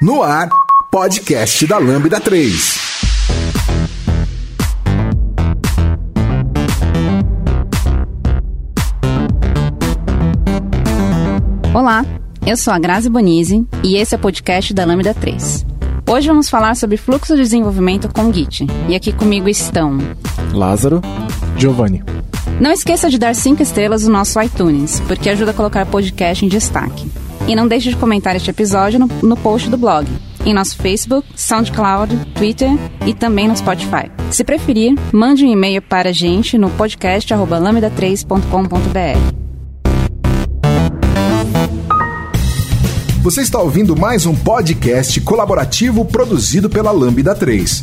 No ar, podcast da Lambda 3. Olá, eu sou a Grazi Bonizzi e esse é o podcast da Lambda 3. Hoje vamos falar sobre fluxo de desenvolvimento com Git. E aqui comigo estão Lázaro, Giovanni. Não esqueça de dar 5 estrelas no nosso iTunes, porque ajuda a colocar o podcast em destaque. E não deixe de comentar este episódio no, no post do blog, em nosso Facebook, SoundCloud, Twitter e também no Spotify. Se preferir, mande um e-mail para a gente no podcast@lambda3.com.br. Você está ouvindo mais um podcast colaborativo produzido pela Lambda 3.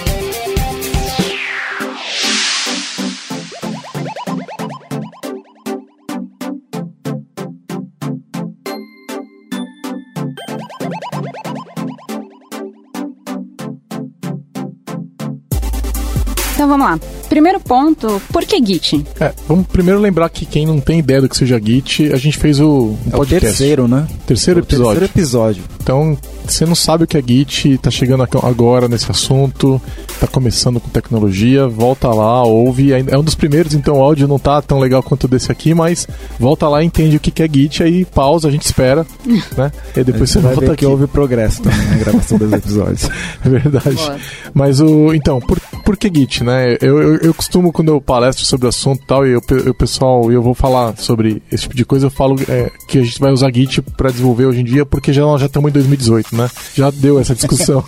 Então vamos lá. Primeiro ponto, por que Git? É, vamos primeiro lembrar que quem não tem ideia do que seja Git, a gente fez o um É o podcast. terceiro, né? Terceiro É o episódio. Terceiro episódio. Então, você não sabe o que é Git, tá chegando agora nesse assunto, tá começando com tecnologia, volta lá, ouve. É um dos primeiros, então o áudio não tá tão legal quanto o desse aqui, mas volta lá, entende o que é Git, aí pausa, a gente espera, né? E depois Você você vai volta ver aqui. que houve progresso também na gravação dos episódios. É verdade. Boa. Mas o. Então, por, por que Git, né? Eu, eu, eu costumo, quando eu palestro sobre o assunto e tal, e o pessoal, eu vou falar sobre esse tipo de coisa, eu falo é, que a gente vai usar Git para desenvolver hoje em dia, porque já, nós já estamos em 2018, né? Já deu essa discussão.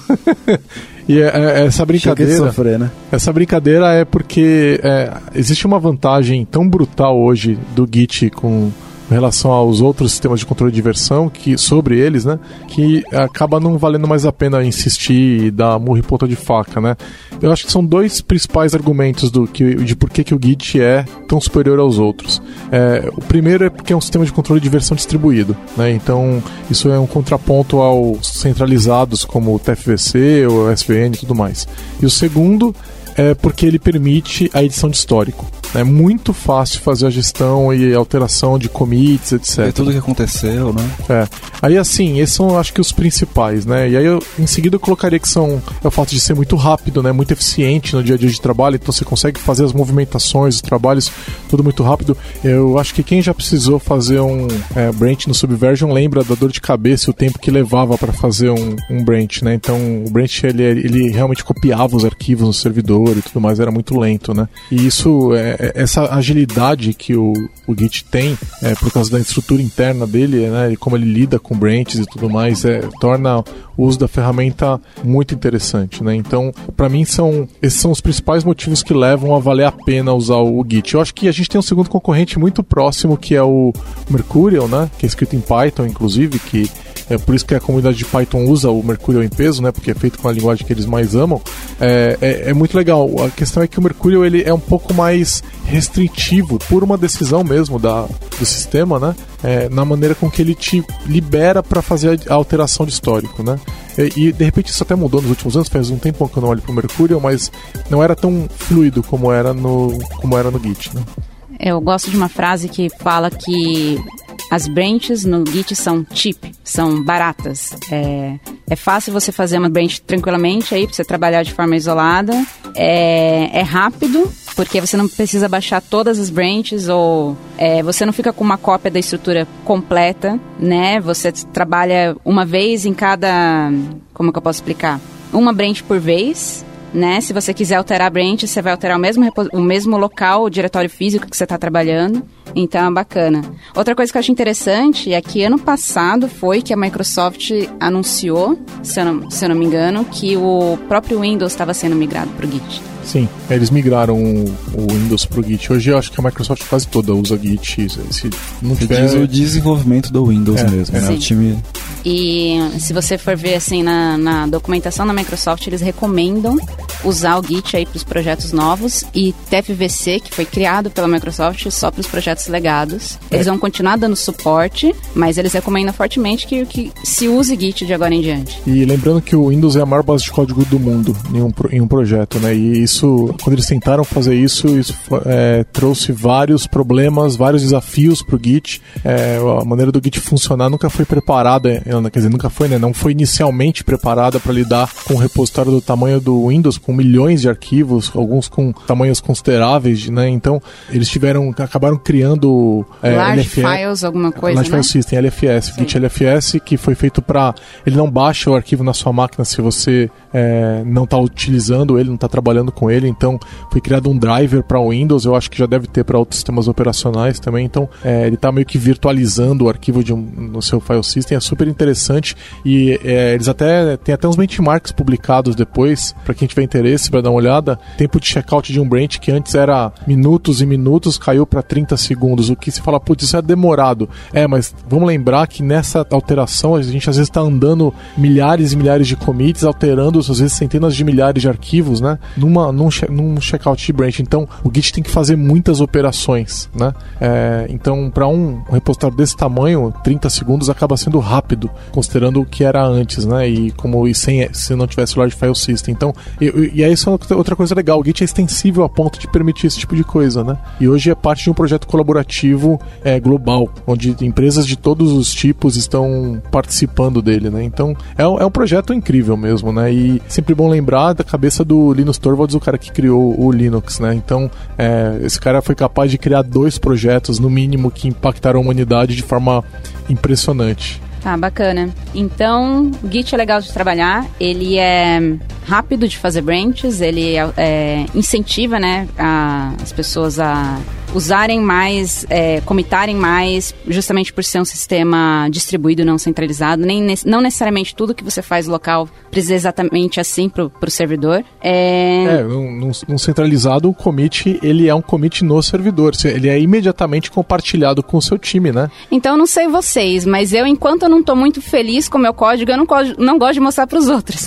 e é- é- essa Chega de brincadeira. sofrer, né? Essa brincadeira é porque é, existe uma vantagem tão brutal hoje do Git com relação aos outros sistemas de controle de versão que sobre eles, né, que acaba não valendo mais a pena insistir e dar murro em ponta de faca, né? Eu acho que são dois principais argumentos do que de por que, que o Git é tão superior aos outros. É, o primeiro é porque é um sistema de controle de versão distribuído, né? Então isso é um contraponto aos centralizados como o TFVC, o SVN e tudo mais. E o segundo é porque ele permite a edição de histórico. É muito fácil fazer a gestão e alteração de commits, etc. É tudo que aconteceu, né? É. Aí assim, esses são acho que os principais, né? E aí eu em seguida eu colocaria que são é o fato de ser muito rápido, né? Muito eficiente no dia a dia de trabalho, então você consegue fazer as movimentações, os trabalhos, tudo muito rápido. Eu acho que quem já precisou fazer um é, branch no Subversion lembra da dor de cabeça e o tempo que levava para fazer um, um branch, né? Então o branch ele, ele realmente copiava os arquivos no servidor e tudo mais, era muito lento, né? E isso, é, é- essa agilidade que o, o Git tem, é, por causa da estrutura interna dele, né? E como ele lida com branches e tudo mais, é, torna o uso da ferramenta muito interessante, né? Então, para mim são esses são os principais motivos que levam a valer a pena usar o Git. Eu acho que a gente tem um segundo concorrente muito próximo que é o Mercurial, né? Que é escrito em Python, inclusive, que é por isso que a comunidade de Python usa o Mercurial em peso, né? Porque é feito com a linguagem que eles mais amam. É, é, é muito legal. A questão é que o Mercurial ele é um pouco mais restritivo por uma decisão mesmo da, do sistema, né? É, na maneira com que ele te libera para fazer a alteração de histórico, né? E, e, de repente isso até mudou nos últimos anos, faz um tempo que eu não olho pro Mercurial, mas não era tão fluido como era no, como era no Git, né? Eu gosto de uma frase que fala que as branches no Git são cheap, são baratas. É, é fácil você fazer uma branch tranquilamente aí, pra você trabalhar de forma isolada. É, é rápido, porque você não precisa baixar todas as branches ou é, você não fica com uma cópia da estrutura completa, né? Você trabalha uma vez em cada. Como que eu posso explicar? Uma branch por vez né? Se você quiser alterar a branch, você vai alterar o mesmo, o mesmo local, o diretório físico que você está trabalhando. Então é bacana. Outra coisa que eu acho interessante é que ano passado foi que a Microsoft anunciou, se eu não, se eu não me engano, que o próprio Windows estava sendo migrado para o Git. Sim, eles migraram o, o Windows pro Git. Hoje eu acho que a Microsoft quase toda usa Git. Se não tiver. diz o desenvolvimento do Windows É, mesmo, é. né? O time E se você for ver assim na, na documentação da Microsoft, eles recomendam usar o Git aí para os projetos novos e TFVC, que foi criado pela Microsoft só para os projetos legados. Eles vão continuar dando suporte, mas eles recomendam fortemente que, que se use Git de agora em diante. E lembrando que o Windows é a maior base de código do mundo em um, em um projeto, né? E isso, quando eles tentaram fazer isso, isso é, trouxe vários problemas, vários desafios para o Git. É, a maneira do Git funcionar nunca foi preparada, é, quer dizer, nunca foi, né? Não foi inicialmente preparada para lidar com um repositório do tamanho do Windows, com milhões de arquivos, alguns com tamanhos consideráveis, né? Então, eles tiveram, acabaram criando é, Large Files, alguma coisa, Large né? File System, LFS. Git LFS, que foi feito para ele não baixa o arquivo na sua máquina se você é, não está utilizando ele, não está trabalhando com ele. Então, foi criado um driver para o Windows. Eu acho que já deve ter para outros sistemas operacionais também. Então, é, ele está meio que virtualizando o arquivo de um, no seu file system. É super interessante e é, eles até tem até uns benchmarks publicados depois para quem tiver interesse para dar uma olhada. Tempo de checkout de um branch que antes era minutos e minutos caiu para 30 segundos. O que se fala, putz, isso é demorado. É, mas vamos lembrar que nessa alteração a gente às vezes está andando milhares e milhares de commits, alterando às vezes centenas de milhares de arquivos, né? Numa, num, num checkout de branch. Então, o Git tem que fazer muitas operações, né? É, então, para um repositório desse tamanho, 30 segundos acaba sendo rápido, considerando o que era antes, né? E como e sem, se não tivesse o Large File System. Então, e, e aí isso é outra coisa legal. O Git é extensível a ponto de permitir esse tipo de coisa, né? E hoje é parte de um projeto colaborativo é, global, onde empresas de todos os tipos estão participando dele, né? Então, é, é um projeto incrível mesmo, né? E sempre bom lembrar da cabeça do Linus Torvalds, o cara que criou o Linux, né? Então, é, esse cara foi capaz de criar dois projetos, no mínimo, que impactaram a humanidade de forma impressionante. Tá, bacana. Então, o Git é legal de trabalhar, ele é rápido de fazer branches, ele é, é, incentiva né, a, as pessoas a usarem mais, é, comitarem mais, justamente por ser um sistema distribuído, não centralizado. Nem, não necessariamente tudo que você faz local precisa exatamente assim para o servidor. É, é num, num, centralizado, o commit, ele é um commit no servidor. Ele é imediatamente compartilhado com o seu time, né? Então, não sei vocês, mas eu, enquanto eu não estou muito feliz com o meu código, eu não, não gosto de mostrar para os outros.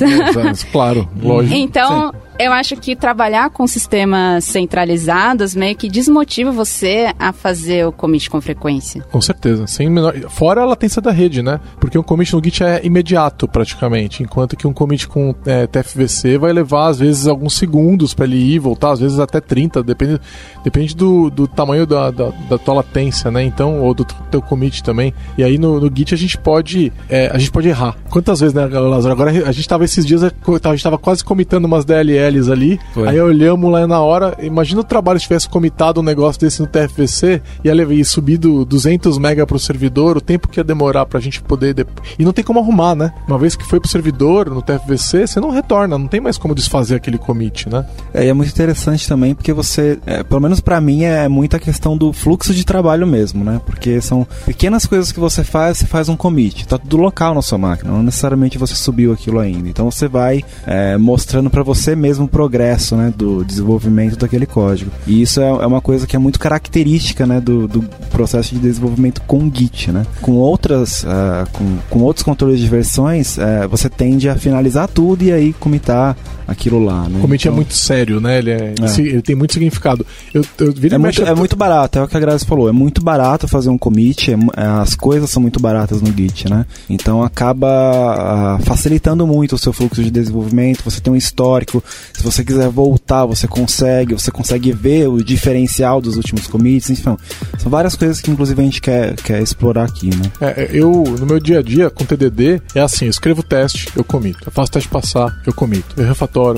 claro, lógico. Então... Sim eu acho que trabalhar com sistemas centralizados meio que desmotiva você a fazer o commit com frequência. Com certeza. Sem menor... Fora a latência da rede, né? Porque um commit no Git é imediato, praticamente. Enquanto que um commit com é, TFVC vai levar, às vezes, alguns segundos para ele ir e voltar, às vezes até 30, depende, depende do, do tamanho da, da, da, tua latência, né? Então, ou do teu commit também. E aí no, no Git a gente pode. É, a gente pode errar. Quantas vezes, né, Lázaro? Agora a gente tava esses dias, a gente tava quase comitando umas DLL ali. Foi. Aí olhamos lá na hora. Imagina o trabalho se tivesse comitado um negócio desse no TFVC, ia e subido 200 mega pro servidor, o tempo que ia demorar pra gente poder. De... E não tem como arrumar, né? Uma vez que foi pro servidor no TFVC, você não retorna, não tem mais como desfazer aquele commit, né? É, e é muito interessante também porque você, é, pelo menos para mim, é muita questão do fluxo de trabalho mesmo, né? Porque são pequenas coisas que você faz, você faz um commit. Tá tudo local na sua máquina, não necessariamente você subiu aquilo ainda. Então você vai é, mostrando para você mesmo mesmo progresso né, do desenvolvimento daquele código. E isso é, é uma coisa que é muito característica né, do, do, processo de desenvolvimento com Git. Né? Com, outras, uh, com, com outros controles de versões, uh, você tende a finalizar tudo e aí comitar aquilo lá. Né? O commit é então, é muito sério, né? Ele, é, é. ele tem muito significado. Eu, eu é, muito, é muito barato, é o que a Grazi falou. É muito barato fazer um commit, é, as coisas são muito baratas no Git, né? Então acaba uh, facilitando muito o seu fluxo de desenvolvimento. Você tem um histórico, se você quiser voltar, você consegue, você consegue ver o diferencial dos últimos commits, enfim. São várias coisas que inclusive a gente quer, quer explorar aqui, né? É, eu, no meu dia a dia, com TDD, é assim, eu escrevo teste, eu comito. Eu faço teste passar, eu comito. Eu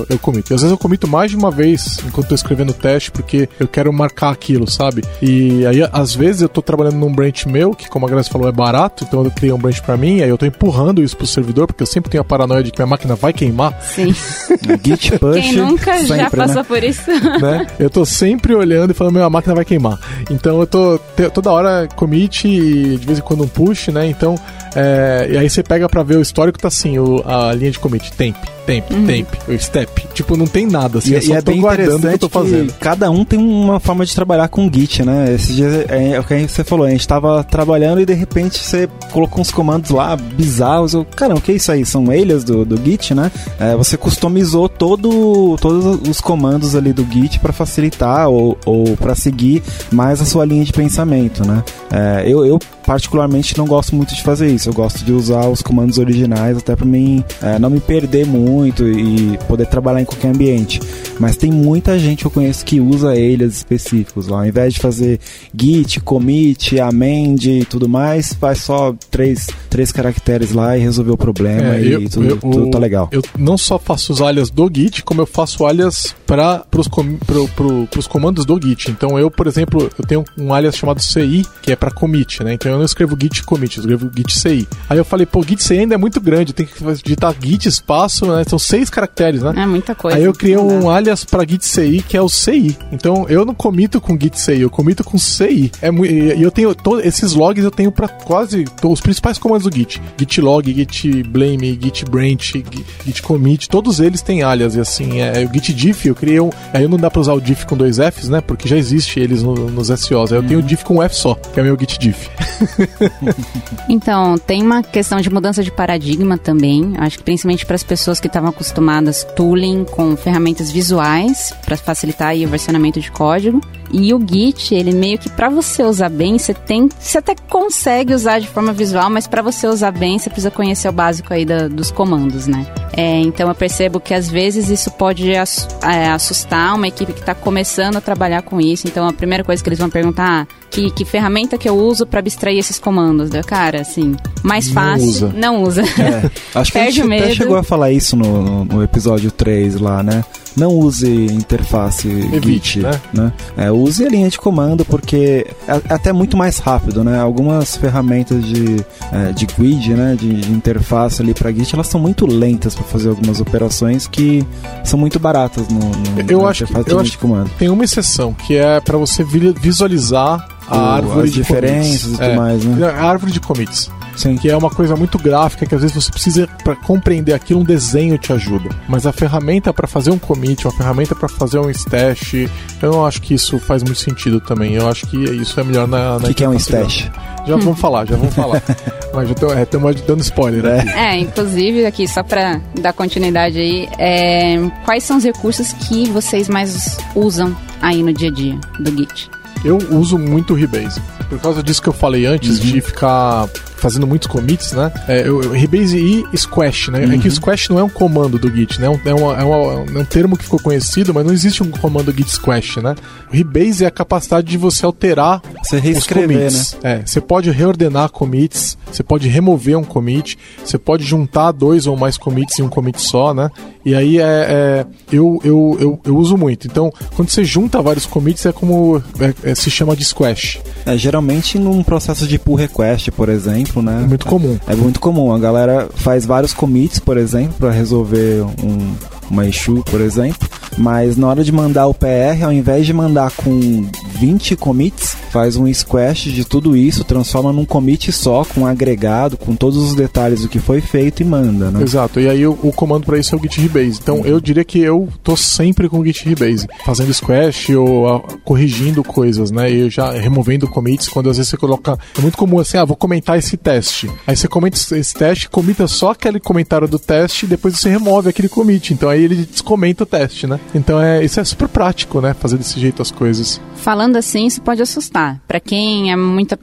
eu comito. E às vezes eu comito mais de uma vez enquanto estou escrevendo o teste, porque eu quero marcar aquilo, sabe? E aí, às vezes, eu estou trabalhando num branch meu, que como a Graça falou, é barato, então eu criei um branch para mim, aí eu estou empurrando isso pro servidor, porque eu sempre tenho a paranoia de que minha máquina vai queimar. Sim. Git push quem nunca sempre, já né? passou né? por isso? Né? Eu tô sempre olhando e falando, minha máquina vai queimar. Então eu tô toda hora commit e de vez em quando um push, né? Então, é, e aí você pega para ver o histórico, tá assim, o, a linha de commit, temp, temp, uhum. temp, step. Tipo, não tem nada, assim, e, é, e é bem o que eu tô fazendo. cada um tem uma forma de trabalhar com Git, né? Esse dia é, é o que você falou, a gente tava trabalhando e de repente você colocou uns comandos lá bizarros. Eu, caramba, o que é isso aí? São alias do, do Git, né? É, você customizou todo, todos os comandos ali do Git para facilitar ou, ou para seguir mais a sua linha de pensamento, né? É, eu, eu particularmente não gosto muito de fazer isso. Eu gosto de usar os comandos originais até para mim é, não me perder muito e poder trabalhar em qualquer ambiente. Mas tem muita gente que eu conheço que usa eles específicos lá. Ao invés de fazer git, commit, amend e tudo mais, faz só três, três caracteres lá e resolveu o problema é, e eu, tudo, eu, tudo tá legal. Eu não só faço os alias do git, como eu faço alias para os com, pro, pro, comandos do git. Então eu, por exemplo, eu tenho um alias chamado CI, que é para commit, né? Então eu não escrevo git commit, eu escrevo git CI. Aí eu falei, pô, git CI ainda é muito grande, tem que digitar git espaço, né? São seis caracteres, né? É muita coisa. Aí eu criei um alias para git CI, que é o CI. Então eu não comito com git CI, eu comito com CI. É e eu tenho todos esses logs eu tenho para quase os principais comandos do git. git log, git blame, git branch, git commit, todos eles têm alias e assim, é, o git diff eu criei um, aí não dá para usar o diff com dois Fs, né? Porque já existe eles no, nos SOs. Aí eu tenho o diff com um F só, que é meu git diff. então, tem uma questão de mudança de paradigma também. Acho que principalmente para as pessoas que estavam acostumadas tooling com ferramentas visuais para facilitar aí o versionamento de código. E o Git, ele meio que para você usar bem, você tem, você até consegue usar de forma visual, mas para você usar bem, você precisa conhecer o básico aí da, dos comandos, né? É, então eu percebo que às vezes isso pode é, assustar uma equipe que está começando a trabalhar com isso. Então a primeira coisa que eles vão perguntar, ah, que, que ferramenta que eu uso para abstrair esses comandos? Da cara, assim, mais fácil. Não usa. Não usa. É, acho que a gente até chegou a falar isso no, no, no episódio 3 lá, né? Não use interface Evite, Git, né? né? É, use a linha de comando porque é, até muito mais rápido, né? Algumas ferramentas de, é, de grid, né? De, de interface ali para Git, elas são muito lentas para fazer algumas operações que são muito baratas no, no eu acho, interface eu acho de comando. Tem uma exceção que é para você visualizar a árvore de diferenças commits. e tudo é, mais, né? A árvore de commits. Sim. Que é uma coisa muito gráfica que às vezes você precisa para compreender aquilo um desenho te ajuda. Mas a ferramenta para fazer um commit, uma ferramenta para fazer um stash, eu não acho que isso faz muito sentido também. Eu acho que isso é melhor na. O que, que é um stash? Já hum. vamos falar, já vamos falar. Mas já estamos é, dando spoiler é. aqui. É, inclusive aqui, só para dar continuidade aí, é, quais são os recursos que vocês mais usam aí no dia a dia do Git? Eu uso muito o Rebase. Por causa disso que eu falei antes, uhum. de ficar fazendo muitos commits, né? É, eu, Rebase e Squash, né? Uhum. É que o uhum. Squash não é um comando do Git, né? É, um, é, uma, é, uma, é um termo que ficou conhecido, mas não existe um comando Git Squash, né? O Rebase é a capacidade de você alterar você os commits. Né? É, você pode reordenar commits, você pode remover um commit, você pode juntar dois ou mais commits em um commit só, né? E aí é, é eu, eu, eu, eu, uso muito. Então, quando você junta vários commits, é como é, é, se chama de squash. É, geralmente num processo de pull request, por exemplo exemplo, né? É muito comum. É muito comum. A galera faz vários commits, por exemplo, para resolver um, uma issue, por exemplo. Mas na hora de mandar o PR, ao invés de mandar com 20 commits, faz um squash de tudo isso, transforma num commit só, com um agregado, com todos os detalhes do que foi feito e manda, né? Exato. E aí o, o comando para isso é o git rebase. Então eu diria que eu tô sempre com o git rebase, fazendo squash ou a, corrigindo coisas, né? E já removendo commits quando às vezes você coloca, é muito comum assim, ah, vou comentar esse teste. Aí você comenta esse teste, comita só aquele comentário do teste e depois você remove aquele commit. Então aí ele descomenta o teste, né? Então é, isso é super prático, né? Fazer desse jeito as coisas. Falando assim, isso pode assustar. Para quem é muito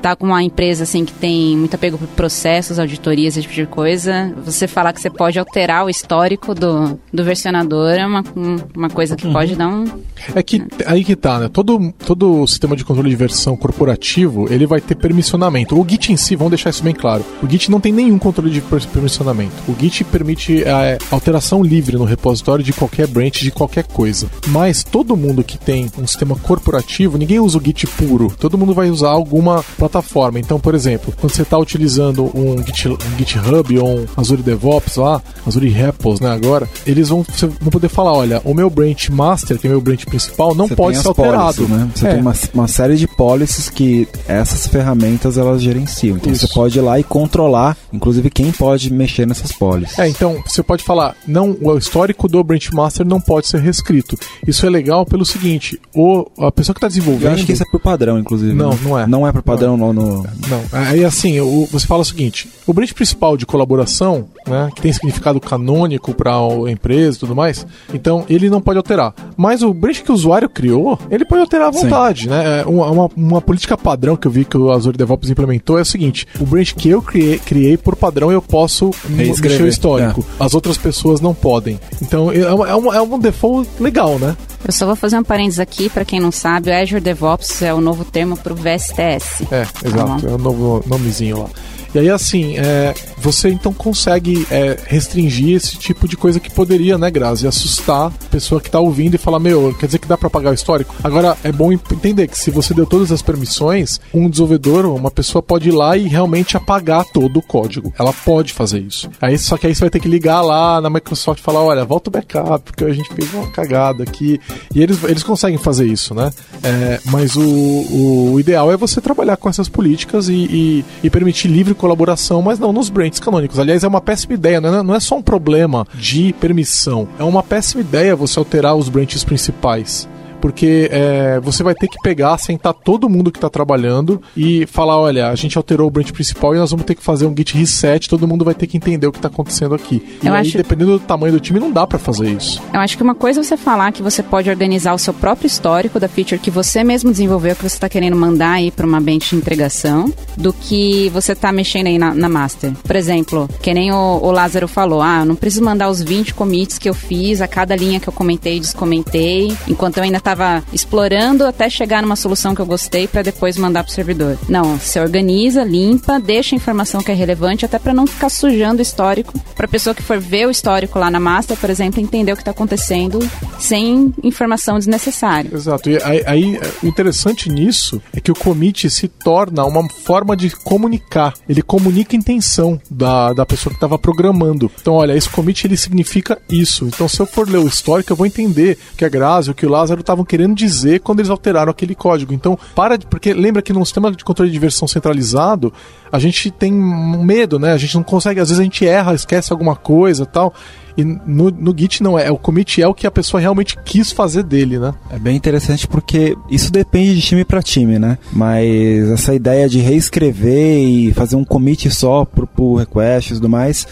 tá com uma empresa assim que tem muito apego por processos, auditorias, esse tipo de coisa, você falar que você pode alterar o histórico do, do versionador é uma, uma coisa que uhum. pode dar um É que aí que tá, né? Todo todo o sistema de controle de versão corporativo, ele vai ter permissionamento. O Git em si, vamos deixar isso bem claro. O Git não tem nenhum controle de permissionamento. O Git permite a é, alteração livre no repositório de qualquer branch de qualquer coisa. Mas todo mundo que tem um sistema corporativo, ninguém usa o Git puro. Todo mundo vai usar alguma plataforma. Então, por exemplo, quando você está utilizando um, Git, um GitHub ou um Azure DevOps lá, Azure Repos, né, agora, eles vão, vão poder falar, olha, o meu branch master, que é o meu branch principal, não Você pode ser alterado. policies, né? Você É. tem uma, uma série de policies que essas ferramentas elas gerenciam. Então Isso. você pode ir lá e controlar, inclusive quem pode mexer nessas policies. É, então você pode falar, não, o histórico do branch master não pode ser reescrito. Isso é legal pelo seguinte, o, a pessoa que está desenvolvendo. Eu acho que isso é por padrão, inclusive. Não, né? não é. Não é por padrão no. no- Não, aí assim, o- você fala o seguinte: o branch principal de colaboração, né, que tem significado canônico para a empresa e tudo mais, então ele não pode alterar. Mas o branch que o usuário criou, ele pode alterar à Sim. vontade, né? É Uma, uma, uma política padrão que eu vi que o Azure DevOps implementou é o seguinte: o branch que eu criei, criei por padrão eu posso mexer o histórico. As outras pessoas não podem. Então é, é, um, é um default legal, né? Eu só vou fazer um parênteses aqui, para quem não sabe, o Azure DevOps é o novo termo para o VSTS. É, Tá exato. bom. É o novo nomezinho lá. E aí, assim, é, você então consegue é, restringir esse tipo de coisa que poderia, né, Grazi, assustar a pessoa que tá ouvindo e falar, meu, quer dizer que dá pra apagar o histórico? Agora, é bom entender que se você deu todas as permissões, um desenvolvedor, uma pessoa pode ir lá e realmente apagar todo o código. Ela pode fazer isso. Aí, só que aí você vai ter que ligar lá na Microsoft e falar, olha, volta o backup, porque a gente fez uma cagada aqui. E eles, eles conseguem fazer isso, né? É, mas o, o, o ideal é você trabalhar com essas políticas e, e, e permitir livre colaboração, mas não nos branches canônicos. Aliás, é uma péssima ideia, não é, não é só um problema de permissão. É uma péssima ideia você alterar os branches principais. Porque é, você vai ter que pegar, sentar todo mundo que está trabalhando e falar: olha, a gente alterou o branch principal e nós vamos ter que fazer um git reset, todo mundo vai ter que entender o que está acontecendo aqui. E Eu aí, acho- dependendo do tamanho do time, não dá para fazer isso. Eu acho que uma coisa é você falar que você pode organizar o seu próprio histórico da feature que você mesmo desenvolveu, que você está querendo mandar aí para uma bench de entregação, do que você está mexendo aí na, na master. Por exemplo, que nem o, o Lázaro falou, ah, eu não preciso mandar os 20 commits que eu fiz, a cada linha que eu comentei e descomentei, enquanto eu ainda estava explorando até chegar numa solução que eu gostei para depois mandar pro servidor. Não, você organiza, limpa, deixa a informação que é relevante até para não ficar sujando o histórico, para pessoa que for ver o histórico lá na master, por exemplo, entender o que está acontecendo sem informação desnecessária. Exato. E aí, o interessante nisso é que o commit se torna uma forma de comunicar. Ele comunica a intenção da, da pessoa que estava programando. Então, olha, esse commit ele significa isso. Então, se eu for ler o histórico, eu vou entender que a Grazi, que o Lázaro estavam querendo dizer quando eles alteraram aquele código. Então, para de. Porque lembra que no sistema de controle de versão centralizado, a gente tem medo, né? A gente não consegue, às vezes a gente erra, esquece alguma coisa tal. E no, no Git não é. O commit é o que a pessoa realmente quis fazer dele, né? É bem interessante porque isso depende de time para time, né? Mas essa ideia de reescrever e fazer um commit só pro pull request e tudo mais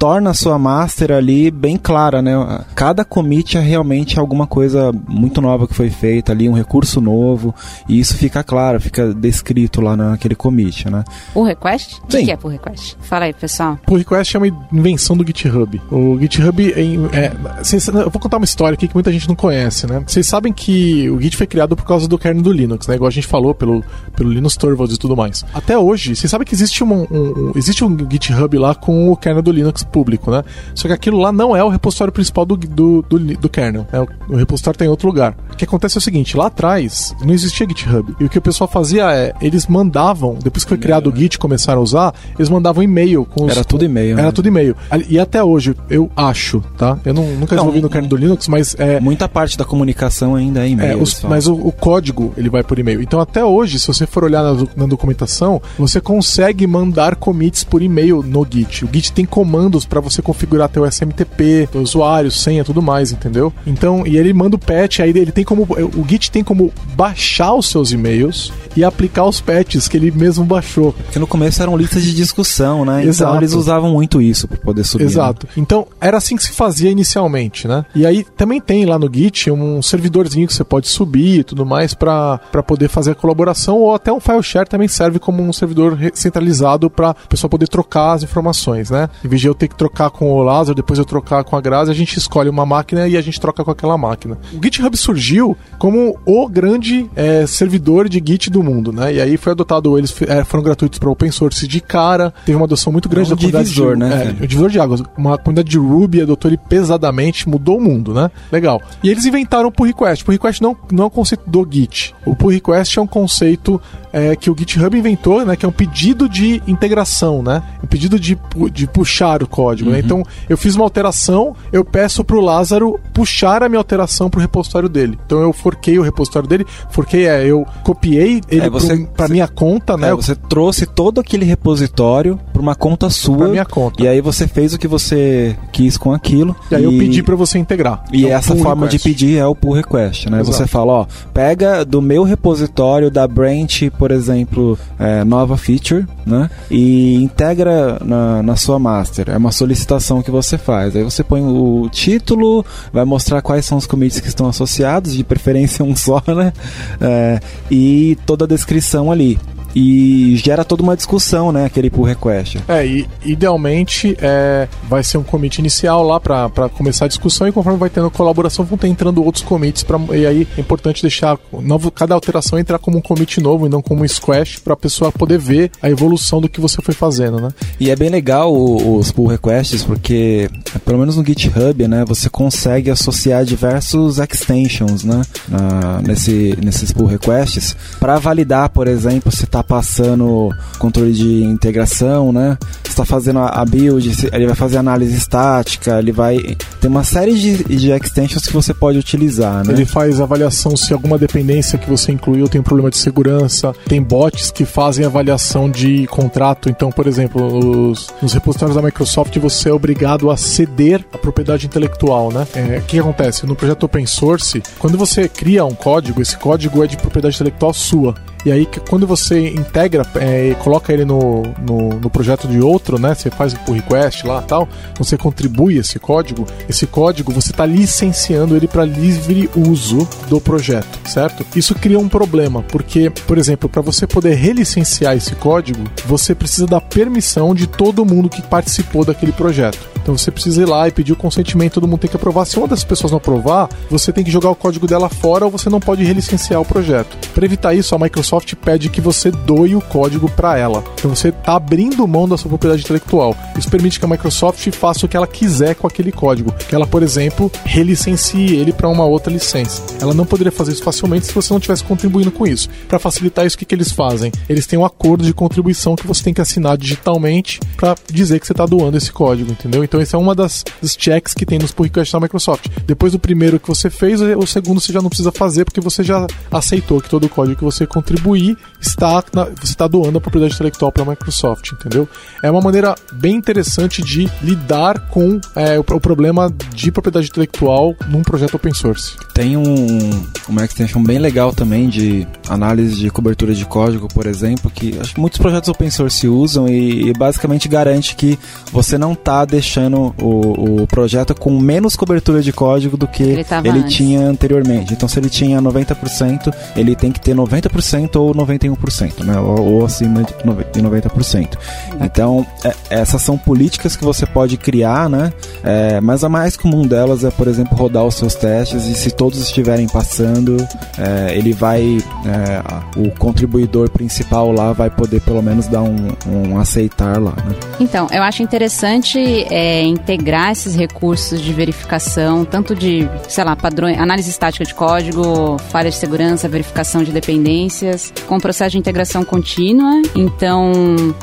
torna a sua master ali bem clara, né? Cada commit é realmente alguma coisa muito nova que foi feita ali, um recurso novo, e isso fica claro, fica descrito lá naquele commit, né? Pull request? O que, Sim. que é pull request? Fala aí, pessoal. Pull request é uma invenção do GitHub. O GitHub é, é- cês- eu vou contar uma história aqui que muita gente não conhece, né? Vocês sabem que o Git foi criado por causa do kernel do Linux, né? Igual a gente falou pelo, pelo Linus Torvalds e tudo mais. Até hoje, vocês sabem que existe um, um- um- existe um GitHub lá com o kernel do Linux público, né? Só que aquilo lá não é o repositório principal do, do, do, do kernel. né? O, o repositório tá em outro lugar. O que acontece é o seguinte, lá atrás não existia GitHub. E o que o pessoal fazia é, eles mandavam, depois que foi criado o Git e começaram a usar, eles mandavam e-mail com os Era tudo e-mail, Era né? tudo e-mail. E até hoje, eu acho, tá? Eu não, nunca Não, desenvolvi no kernel do Linux, mas é. Muita parte da comunicação ainda é é, e-mail. os- eles falam. mas o, o código ele vai por e-mail. Então até hoje, se você for olhar na, na documentação, você consegue mandar commits por e-mail no Git. O Git tem comandos para você configurar teu SMTP, teu usuário, senha, tudo mais, entendeu? Então, e ele manda o patch, aí ele tem como o Git tem como baixar os seus e-mails e aplicar os patches que ele mesmo baixou. Porque no começo eram listas de discussão, né? Exato. Então eles usavam muito isso para poder subir. né? Exato. Então, era assim que se fazia inicialmente, né? E aí também tem lá no Git um servidorzinho que você pode subir e tudo mais para poder fazer a colaboração, ou até um file share também serve como um servidor centralizado para a pessoa poder trocar as informações, né? Em vez de eu ter que trocar com o Lázaro, depois eu trocar com a Grazi, a gente escolhe uma máquina e a gente troca com aquela máquina. O GitHub surgiu como o grande eh, servidor de Git do mundo, né? E aí foi adotado, eles eh, foram gratuitos para open open source de cara, teve uma adoção muito grande é um da comunidade divisor, de, né? É, um divisor de águas. Uma comunidade de Ruby adotou ele pesadamente, mudou o mundo, né? Legal. E eles inventaram o pull request. Pull request não, não é um conceito do Git. O pull request é um conceito é, que o GitHub inventou, né? Que é um pedido de integração, né? Um pedido de, de puxar o código. Né? Uhum. Então, eu fiz uma alteração, eu peço pro Lázaro puxar a minha alteração pro repositório dele. Então, eu forquei o repositório dele. Forquei é, eu copiei ele É, você- pro, pra você- minha conta, né? É, você trouxe todo aquele repositório para uma conta sua. Pra minha conta. E aí você fez o que você quis com aquilo. E aí eu pedi pra você integrar. E É essa forma request. de pedir é o pull request, né? Exato. Você fala, ó, pega do meu repositório da branch, por exemplo, é, nova feature, né? E integra na, na sua master. É uma solicitação que você faz. Aí você põe o título, vai mostrar quais são os commits que estão associados, de preferência um só, né? É, e toda a descrição ali. E gera toda uma discussão, né? Aquele pull request. É, e idealmente é, vai ser um commit inicial lá pra começar a discussão e conforme vai tendo colaboração vão ter entrando outros commits pra, e aí é importante deixar novo, cada alteração entrar como um commit novo e não como um squash pra pessoa poder ver a evolução do que você foi fazendo, né? E é bem legal o- os pull requests porque, pelo menos no GitHub, né, você consegue associar diversos extensions, né, na- nesse, nesses pull requests para validar, por exemplo, se está passando controle de integração, né, está fazendo a, build, ele vai fazer análise estática, ele vai tem uma série de, de extensions que você pode utilizar, né. Ele faz avaliação se alguma dependência que você incluiu tem um problema de segurança. Tem bots que fazem avaliação de contrato. Então, por exemplo, os, nos repositórios da Microsoft você é obrigado a ceder a propriedade intelectual, né? É, o que acontece? No projeto open source, quando você cria um código, esse código é de propriedade intelectual sua. E aí, quando você integra é, e coloca ele no, no, no projeto de outro, né? Você faz o pull request lá tal, você contribui esse código, esse código você está licenciando ele para livre uso do projeto, certo? Isso cria um problema, porque, por exemplo, para você poder relicenciar esse código, você precisa da permissão de todo mundo que participou daquele projeto. Então você precisa ir lá e pedir o consentimento, todo mundo tem que aprovar. Se uma das pessoas não aprovar, você tem que jogar o código dela fora ou você não pode relicenciar o projeto. Para evitar isso, a Microsoft pede que você doe o código para ela. Então você está abrindo mão da sua propriedade intelectual. Isso permite que a Microsoft faça o que ela quiser com aquele código. Que ela, por exemplo, relicencie ele para uma outra licença. Ela não poderia fazer isso facilmente se você não estivesse contribuindo com isso. Para facilitar isso, o que, que eles fazem? Eles têm um acordo de contribuição que você tem que assinar digitalmente para dizer que você está doando esse código, entendeu? Então, esse é uma das dos checks que tem nos pull requests da Microsoft. Depois do primeiro que você fez, o segundo você já não precisa fazer porque você já aceitou que todo o código que você contribuir está na- você está doando a propriedade intelectual para a Microsoft, entendeu? É uma maneira bem interessante de lidar com é, o, o problema de propriedade intelectual num projeto open source. Tem um, uma extension bem legal também de análise de cobertura de código, por exemplo, que acho que muitos projetos open source usam e, e basicamente garante que você não está deixando o, o projeto com menos cobertura de código do que Ele ele tinha anteriormente. Então, se ele tinha 90%, ele tem que ter 90% ou 91%, né? ou, ou acima de nove- de 90%. Então, é- essas são políticas que você pode criar, né? É, mas a mais comum delas é, por exemplo, rodar os seus testes e se todos estiverem passando, é, ele vai, é, o contribuidor principal lá vai poder pelo menos dar um, um aceitar lá, né? Então, eu acho interessante é, integrar esses recursos de verificação, tanto de, sei lá, padrões, análise estática de código, falha de segurança, verificação de dependências, com o processo de integração contínua. Então,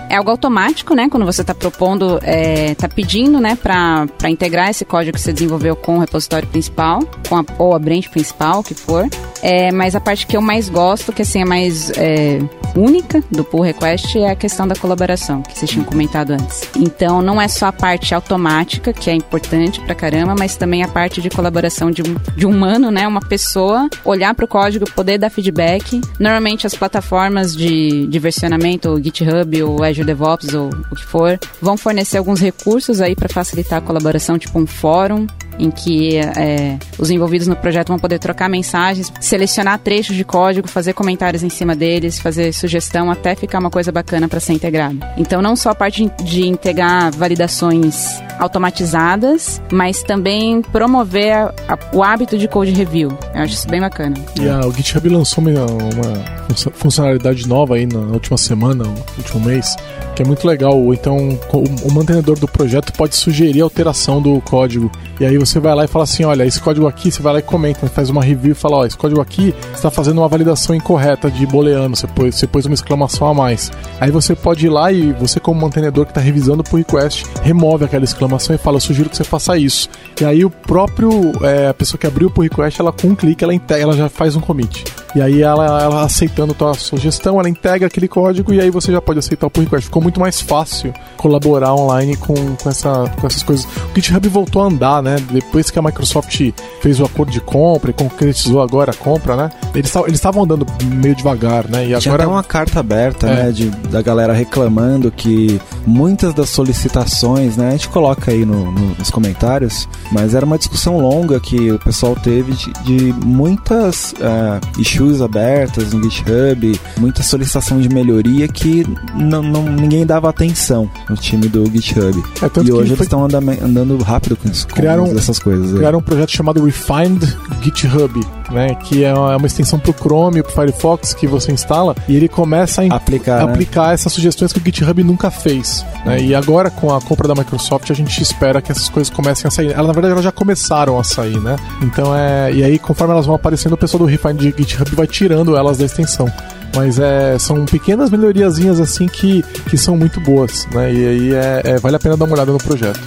é algo automático, né? Quando você está propondo, está pedindo, né, para integrar esse código que você desenvolveu com o repositório principal, com a, ou a branch principal, o que for. É, mas a parte que eu mais gosto, que assim é mais é, única do pull request, é a questão da colaboração, que vocês tinham comentado antes. Então, não é só a parte automática, que é importante pra caramba, mas também a parte de colaboração de de um humano, né? Uma pessoa olhar pro código, poder dar feedback. Normalmente, as plataformas de, de versionamento, o GitHub, o Azure DevOps, ou o que for, vão fornecer alguns recursos aí para facilitar a colaboração, tipo um fórum em que é, os envolvidos no projeto vão poder trocar mensagens, selecionar trechos de código, fazer comentários em cima deles, fazer sugestão, até ficar uma coisa bacana para ser integrado. Então, não só a parte de integrar validações automatizadas, mas também promover a, a, o hábito de code review. Eu acho isso bem bacana. E o GitHub lançou uma, uma funcionalidade nova aí na última semana, no último mês, que é muito legal. Então, o, mantenedor do projeto pode sugerir alteração do código. E aí você vai lá e fala assim: olha, esse código aqui, você vai lá e comenta, faz uma review e fala: ó, esse código aqui está fazendo uma validação incorreta de booleano, você pôs, você pôs uma exclamação a mais. Aí você pode ir lá e você, como mantenedor que está revisando o request, remove aquela exclamação e fala: eu sugiro que você faça isso. E aí o próprio, é, a pessoa que abriu o pull request, ela com um clique, ela, ela já faz um commit. E aí ela, ela aceitando a tua sugestão, ela integra aquele código e aí você já pode aceitar o pull request. Ficou muito mais fácil colaborar online com, com, essa, com essas coisas. O GitHub voltou a andar, né? Depois que a Microsoft fez o acordo de compra e concretizou agora a compra, né? Eles estavam andando meio devagar, né? E Tinha agora... até uma carta aberta, é. né? De, da galera reclamando que muitas das solicitações, né? A gente coloca aí no, no, nos comentários, mas era uma discussão longa que o pessoal teve de, de muitas uh, issues abertas no GitHub, muita solicitação de melhoria que não, não, ninguém dava atenção no time do GitHub. É, e hoje eles estão andando, rápido com, isso, criaram, com essas coisas. Criaram um projeto chamado Refined GitHub, né? Que é uma, extensão para o Chrome, para o Firefox que você instala e ele começa a aplicar, né? aplicar essas sugestões que o GitHub nunca fez. Né? E agora com a compra da Microsoft a gente espera que essas coisas comecem a sair. Ela, na verdade elas já começaram a sair, né? Então é e aí conforme elas vão aparecendo o pessoal do Refined GitHub vai tirando elas da extensão. Mas é, são pequenas melhoriazinhas assim que, que são muito boas, né? E aí é, é, vale a pena dar uma olhada no projeto.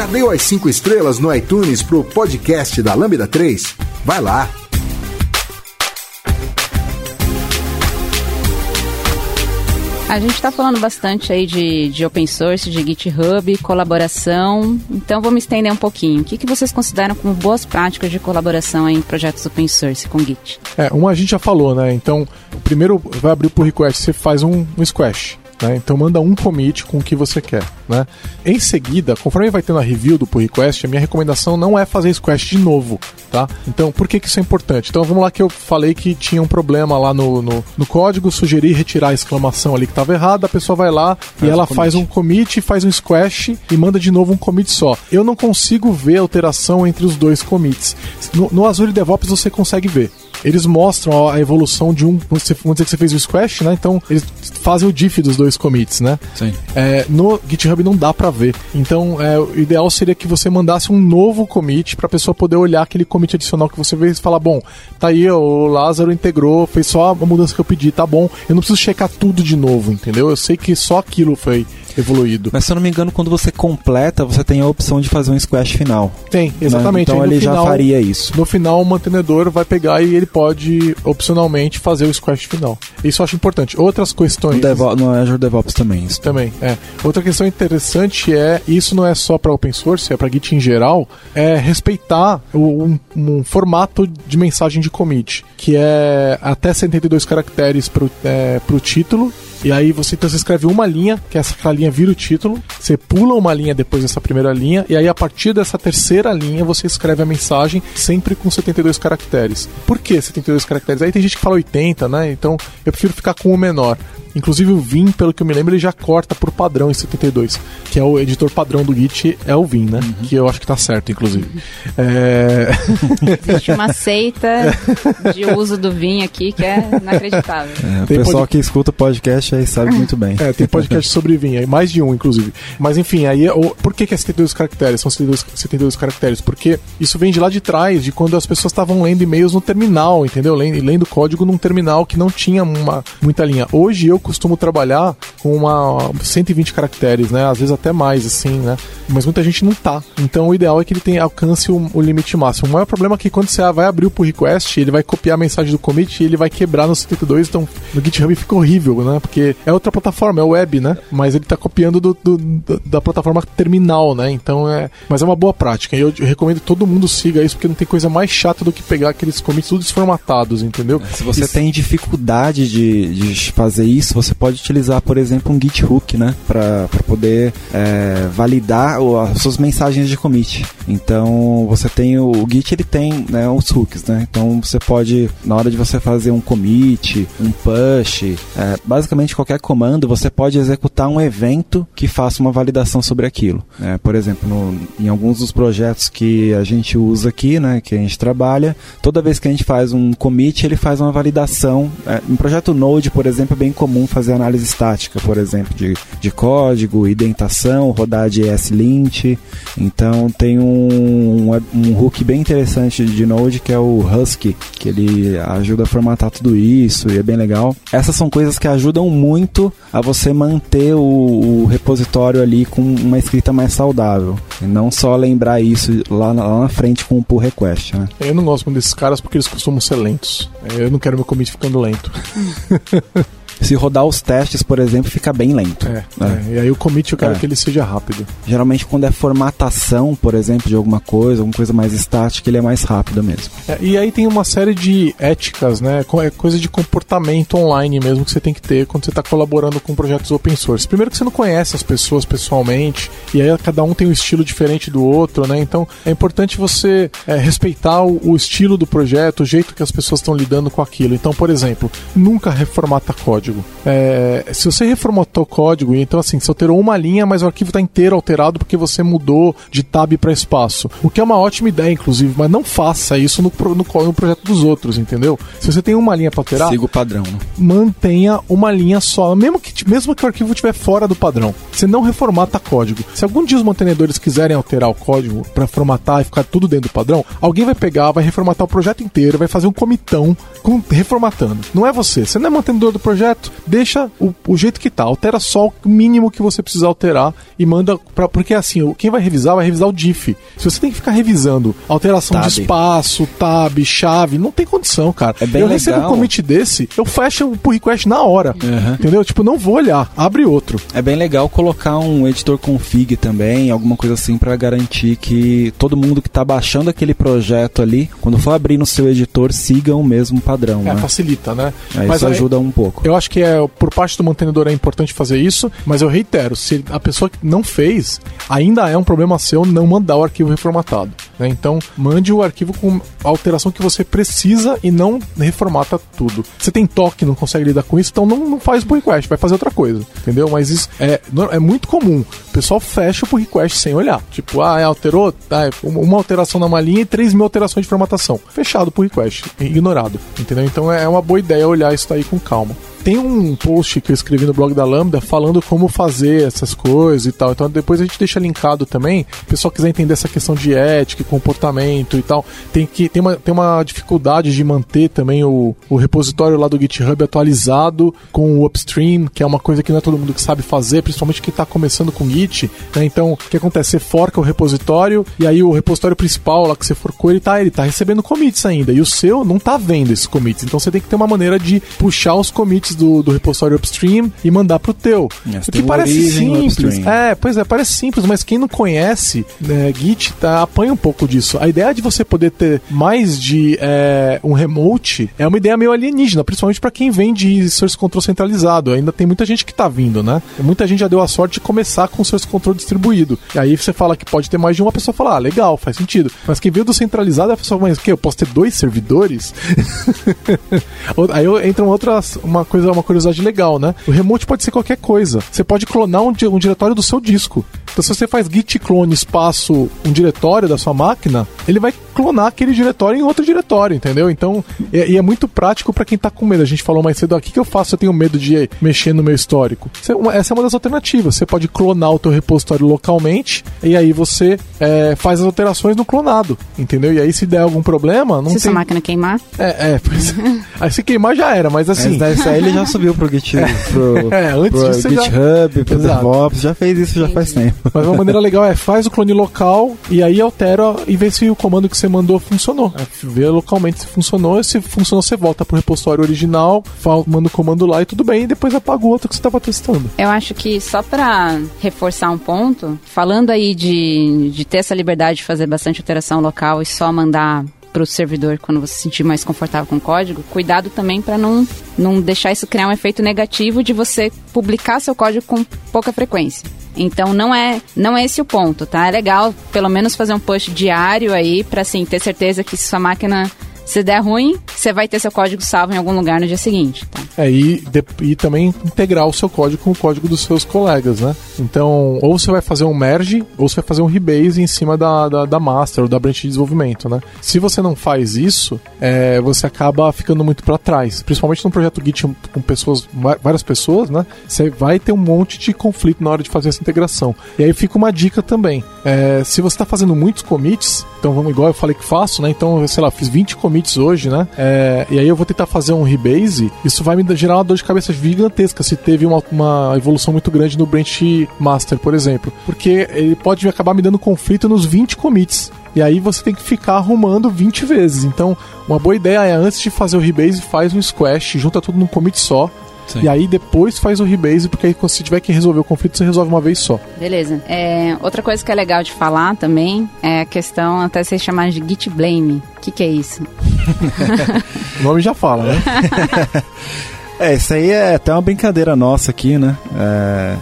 Já deu as 5 estrelas no iTunes pro podcast da Lambda 3? Vai lá! A gente está falando bastante aí de, de open source, de GitHub, colaboração. Então vamos estender um pouquinho. O que, que vocês consideram como boas práticas de colaboração em projetos open source com Git? É, uma a gente já falou, né? Então, o primeiro vai abrir o pull request, você faz um, um squash. Né? Então manda um commit com o que você quer. Né? Em seguida, conforme vai tendo a review do pull request, a minha recomendação não é fazer esse quest de novo. Tá? Então, por que, que isso é importante? Então vamos lá que eu falei que tinha um problema lá no, no, no código, sugeri retirar a exclamação ali que estava errada, a pessoa vai lá faz e ela faz um commit, faz um squash e manda de novo um commit só. Eu não consigo ver alteração entre os dois commits. No, no Azure DevOps você consegue ver eles mostram a evolução de um. Vamos dizer que você fez o squash, né? Então eles fazem o diff dos dois commits, né? Sim. É, no GitHub não dá para ver. Então é, o ideal seria que você mandasse um novo commit para a pessoa poder olhar aquele commit adicional que você fez e falar: bom, tá aí, o Lázaro integrou, fez só a mudança que eu pedi, tá bom. Eu não preciso checar tudo de novo, entendeu? Eu sei que só aquilo foi evoluído. Mas se eu não me engano, quando você completa, você tem a opção de fazer um squash final. Tem, exatamente. Né? Então ele final, já faria isso. No final, o mantenedor vai pegar e ele pode opcionalmente fazer o squash final. Isso eu acho importante. Outras questões. No, Devo no Azure DevOps também. Isso. Também, é. Outra questão interessante é, isso não é só para open source, é para Git em geral, é respeitar um, um, formato de mensagem de commit, que é até 72 caracteres para o é, título e aí você então você escreve uma linha, que essa linha vira o título, você pula uma linha depois dessa primeira linha, e aí a partir dessa terceira linha você escreve a mensagem sempre com 72 caracteres. Por que 72 caracteres? Aí tem gente que fala 80, né? Então eu prefiro ficar com o menor. Inclusive o Vim, pelo que eu me lembro, ele já corta por padrão em 72, que é o editor padrão do Git, é o Vim, né? Uhum. Que eu acho que tá certo, inclusive. É... Existe uma seita de uso do Vim aqui que é inacreditável. É, o tem pessoal pod... que escuta o podcast sabe muito bem. É, tem podcast sobre Vim, mais de um, inclusive. Mas enfim, aí o... por que, que é 72 caracteres? São 72, 72 caracteres? Porque isso vem de lá de trás, de quando as pessoas estavam lendo e-mails no terminal, entendeu? Lendo, lendo código num terminal que não tinha uma, muita linha. Hoje eu costumo trabalhar com uma 120 caracteres, né? Às vezes até mais, assim, né? Mas muita gente não tá. Então o ideal é que ele tenha, alcance o, o limite máximo. O maior problema é que quando você vai abrir o pull request, ele vai copiar a mensagem do commit e ele vai quebrar no 72, então no GitHub fica horrível, né? Porque porque é outra plataforma, é web, né? Mas ele tá copiando do, do, da plataforma terminal, né? Então é. Mas é uma boa prática. E eu, recomendo que todo mundo siga isso, porque não tem coisa mais chata do que pegar aqueles commits tudo desformatados, entendeu? Se você tem dificuldade de, de fazer isso, você pode utilizar, por exemplo, um Git Hook, né? Para poder é, validar as suas mensagens de commit. Então você tem o, o Git, ele tem né, os hooks, né? Então você pode, na hora de você fazer um commit, um push, é, basicamente qualquer comando, você pode executar um evento que faça uma validação sobre aquilo. É, por exemplo, no, em alguns dos projetos que a gente usa aqui, né, que a gente trabalha, toda vez que a gente faz um commit, ele faz uma validação. É, em projeto Node, por exemplo, é bem comum fazer análise estática, por exemplo, de, de código, indentação, rodar de ESLint. Então tem um, um, um hook bem interessante de Node que é o Husky, que ele ajuda a formatar tudo isso e é bem legal. Essas são coisas que ajudam muito a você manter o, o repositório ali com uma escrita mais saudável. E não só lembrar isso lá na, lá na frente com o pull request. Né? Eu não gosto muito desses caras porque eles costumam ser lentos. Eu não quero meu commit ficando lento. se rodar os testes, por exemplo, fica bem lento. É, é. é. E aí o commit eu quero é. que ele seja rápido. Geralmente quando é formatação, por exemplo, de alguma coisa, alguma coisa mais estática, ele é mais rápido mesmo. É, e aí tem uma série de éticas, né? É coisa de comportamento online mesmo que você tem que ter quando você está colaborando com projetos open source. Primeiro que você não conhece as pessoas pessoalmente, e aí cada um tem um estilo diferente do outro, né? Então é importante você é, respeitar o, o estilo do projeto, o jeito que as pessoas estão lidando com aquilo. Então, por exemplo, nunca reformata código código. É, se você reformatou o código, então assim, você alterou uma linha, mas o arquivo está inteiro alterado porque você mudou de tab para espaço. O que é uma ótima ideia, inclusive, mas não faça isso no, no, no projeto dos outros, entendeu? Se você tem uma linha para alterar, siga o padrão. Né? Mantenha uma linha só, mesmo que, mesmo que o arquivo estiver fora do padrão. Você não reformata código. Se algum dia os mantenedores quiserem alterar o código para formatar e ficar tudo dentro do padrão, alguém vai pegar, vai reformatar o projeto inteiro, vai fazer um comitão com, reformatando. Não é você. Você não é mantenedor do projeto deixa o, o, jeito que tá, altera só o mínimo que você precisa alterar e manda para porque assim, quem vai revisar vai revisar o diff. Se você tem que ficar revisando alteração tab. de espaço, tab, chave, não tem condição, cara. É bem eu legal. recebo um commit desse, eu fecho o pull request na hora. Uhum. Entendeu? Tipo, não vou olhar, abre outro. É bem legal colocar um editor config também, alguma coisa assim para garantir que todo mundo que tá baixando aquele projeto ali, quando for abrir no seu editor, siga o mesmo padrão, é, né? facilita, né? Aí Mas isso aí, ajuda um pouco. Eu acho que é por parte do mantenedor é importante fazer isso, mas eu reitero, se a pessoa não fez, ainda é um problema seu não mandar o arquivo reformatado. Né? Então, mande o arquivo com a alteração que você precisa e não reformata tudo. Você tem toque, não consegue lidar com isso, então não, não faz pull request, vai fazer outra coisa, entendeu? Mas isso é, é muito comum. O pessoal fecha o pull request sem olhar. Tipo, ah, é, alterou, ah, uma alteração na malinha e 3 mil alterações de formatação. Fechado o pull request, ignorado, entendeu? Então é uma boa ideia olhar isso aí com calma. Tem um post que eu escrevi no blog da Lambda falando como fazer essas coisas e tal. Então depois a gente deixa linkado também. Se o pessoal quiser entender essa questão de ética, comportamento e tal, tem que tem uma, tem uma dificuldade de manter também o, o repositório lá do GitHub atualizado com o upstream, que é uma coisa que não é todo mundo que sabe fazer, principalmente quem está começando com Git. Né? Então, o que acontece? Você forca o repositório e aí o repositório principal lá que você forcou, ele tá, ele tá recebendo commits ainda. E o seu não tá vendo esses commits. Então você tem que ter uma maneira de puxar os commits do, do repositório upstream e mandar pro teu. Yes, o que parece simples. É, pois é, parece simples, mas quem não conhece né, Git tá, apanha um pouco disso. A ideia de você poder ter mais de é, um remote é uma ideia meio alienígena, principalmente para quem vem de source control centralizado. Ainda tem muita gente que tá vindo, né? Muita gente já deu a sorte de começar com source control distribuído. E aí você fala que pode ter mais de uma pessoa fala, ah, legal, faz sentido. Mas quem veio do centralizado, a pessoa, mas o que? Eu posso ter dois servidores? aí entra uma outra uma coisa coisa, uma curiosidade legal, né? O remote pode ser qualquer coisa. Você pode clonar um, um diretório do seu disco. Então, se você faz git clone espaço um diretório da sua máquina, ele vai clonar aquele diretório em outro diretório, entendeu? Então, e, e é muito prático para quem tá com medo. A gente falou mais cedo, aqui que eu faço? Eu tenho medo de mexer no meu histórico. Essa é uma das alternativas. Você pode clonar o teu repositório localmente e aí você é, faz as alterações no clonado, entendeu? E aí se der algum problema, não se tem... sua máquina queimar? É, é. Pois... É. aí se queimar já era, mas assim... Essa é ele já subiu pro, Git, pro, É, antes pro GitHub, já... pro Exato. DevOps, já fez isso já faz tempo. Mas uma maneira legal é faz o clone local e aí altera e vê se o comando que você mandou funcionou. É, vê localmente se funcionou, e se funcionou você volta pro repositório original, manda o comando lá e tudo bem, e depois apaga o outro que você estava testando. Eu acho que só pra reforçar um ponto, falando aí de, de ter essa liberdade de fazer bastante alteração local e só mandar pro servidor quando você se sentir mais confortável com o código, cuidado também para não, não deixar isso criar um efeito negativo de você publicar seu código com pouca frequência. Então não é não é esse o ponto, tá? É legal pelo menos fazer um push diário aí para assim ter certeza que sua máquina se der ruim, você vai ter seu código salvo em algum lugar no dia seguinte, tá? É, e, de- e também integrar o seu código com o código dos seus colegas, né? Então, ou você vai fazer um merge, ou você vai fazer um rebase em cima da, da, da master ou da branch de desenvolvimento, né? Se você não faz isso, é, você acaba ficando muito para trás. Principalmente num projeto Git com pessoas, várias pessoas, né? Você vai ter um monte de conflito na hora de fazer essa integração. E aí fica uma dica também. É, se você está fazendo muitos commits, então vamos igual eu falei que faço, né? Então, sei lá, fiz 20 commits hoje, né? É, e aí eu vou tentar fazer um rebase. Isso vai me gerar uma dor de cabeça gigantesca se teve uma, uma evolução muito grande no branch master, por exemplo. Porque ele pode acabar me dando conflito nos 20 commits. E aí você tem que ficar arrumando 20 vezes. Então, uma boa ideia é antes de fazer o rebase, faz um squash, junta tudo num commit só. Sim. E aí depois faz o rebase, porque aí quando você tiver que resolver o conflito, você resolve uma vez só. Beleza. É, outra coisa que é legal de falar também é a questão, até vocês chamarem de Git Blame. O que, que é isso? O nome já fala, né? É, isso aí é até uma brincadeira nossa aqui, né? É,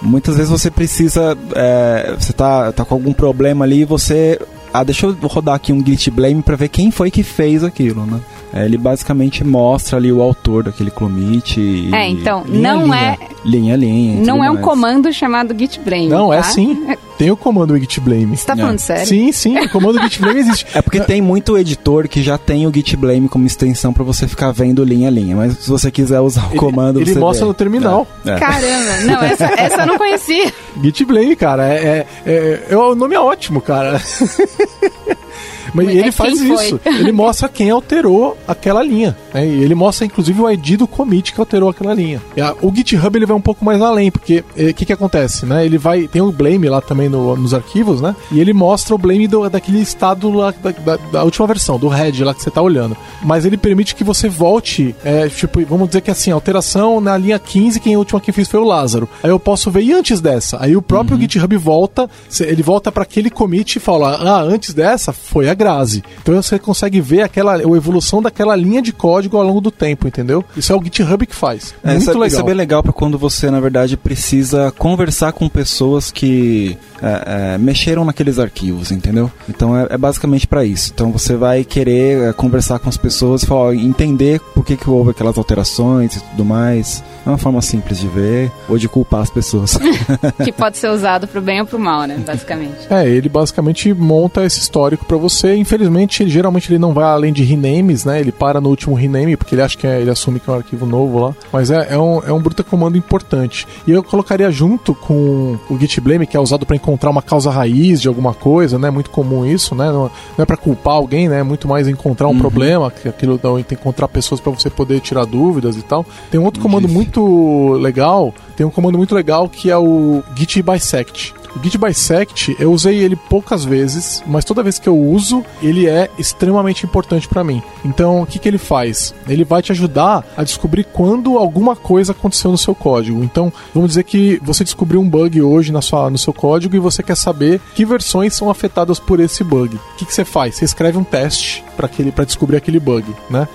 muitas vezes você precisa. é, você tá, tá com algum problema ali e você. Ah, deixa eu rodar aqui um Git Blame pra ver quem foi que fez aquilo, né? É, ele basicamente mostra ali o autor daquele commit. e- É, então, linha não linha. é Linha linha. não é um mais. comando chamado Git Blame. Não, é tá? sim. Tem o comando Git Blame. Você tá É. falando sério? Sim, sim, o comando Git Blame existe. É porque tem muito editor que já tem o Git Blame como extensão pra você ficar vendo linha a linha. Mas se você quiser usar o Ele- comando, ele você mostra vê. no terminal. É, é. Caramba, não, essa, essa eu não conhecia. Git Blame, cara, é, é, é- é- o nome é ótimo, cara. Mas É ele faz foi. isso. Ele mostra quem alterou aquela linha. né? E ele mostra, inclusive, o ID do commit que alterou aquela linha. E a- o GitHub ele vai um pouco mais além, porque o que, que acontece? Né? Ele vai. Tem o blame lá também no- nos arquivos, né? E ele mostra o blame do- daquele estado lá, da, da- da última versão, do head lá que você tá olhando. Mas ele permite que você volte. é, tipo, vamos dizer que assim, alteração na linha 15, quem a última que fez foi o Lázaro. Aí eu posso ver, e antes dessa? Aí o próprio GitHub volta, ele volta para aquele commit e fala: Ah, antes dessa foi a Grazi. Então você consegue ver aquela, a evolução daquela linha de código ao longo do tempo, entendeu? Isso é o GitHub que faz. É, Muito isso, é- legal. isso é bem legal para quando você, na verdade, precisa conversar com pessoas que é, é, mexeram naqueles arquivos, entendeu? Então é, é basicamente para isso. Então você vai querer é, conversar com as pessoas, falar, entender por que, que houve aquelas alterações e tudo mais. É uma forma simples de ver ou de culpar as pessoas. Que pode ser usado pro bem ou pro mal, né? Basicamente. É, ele basicamente monta esse histórico pra você. Infelizmente, ele, geralmente ele não vai além de renames, né? Ele para no último rename, porque ele acha que é, ele assume que é um arquivo novo lá. Mas é, é um, é um bruta comando importante. E eu colocaria junto com o git blame, que é usado pra encontrar uma causa raiz de alguma coisa, né? Muito comum isso, né? Não, não é pra culpar alguém, né? É muito mais encontrar um problema, que aquilo não, encontrar pessoas pra você poder tirar dúvidas e tal. Tem um outro comando Isso. muito legal, tem um comando muito legal que é o git bisect. O Git Bisect, eu usei ele poucas vezes, mas toda vez que eu uso, ele é extremamente importante para mim. Então, o que, que ele faz? Ele vai te ajudar a descobrir quando alguma coisa aconteceu no seu código. Então, vamos dizer que você descobriu um bug hoje na sua, no seu código e você quer saber que versões são afetadas por esse bug. O que, que você faz? Você escreve um teste para descobrir aquele bug, né?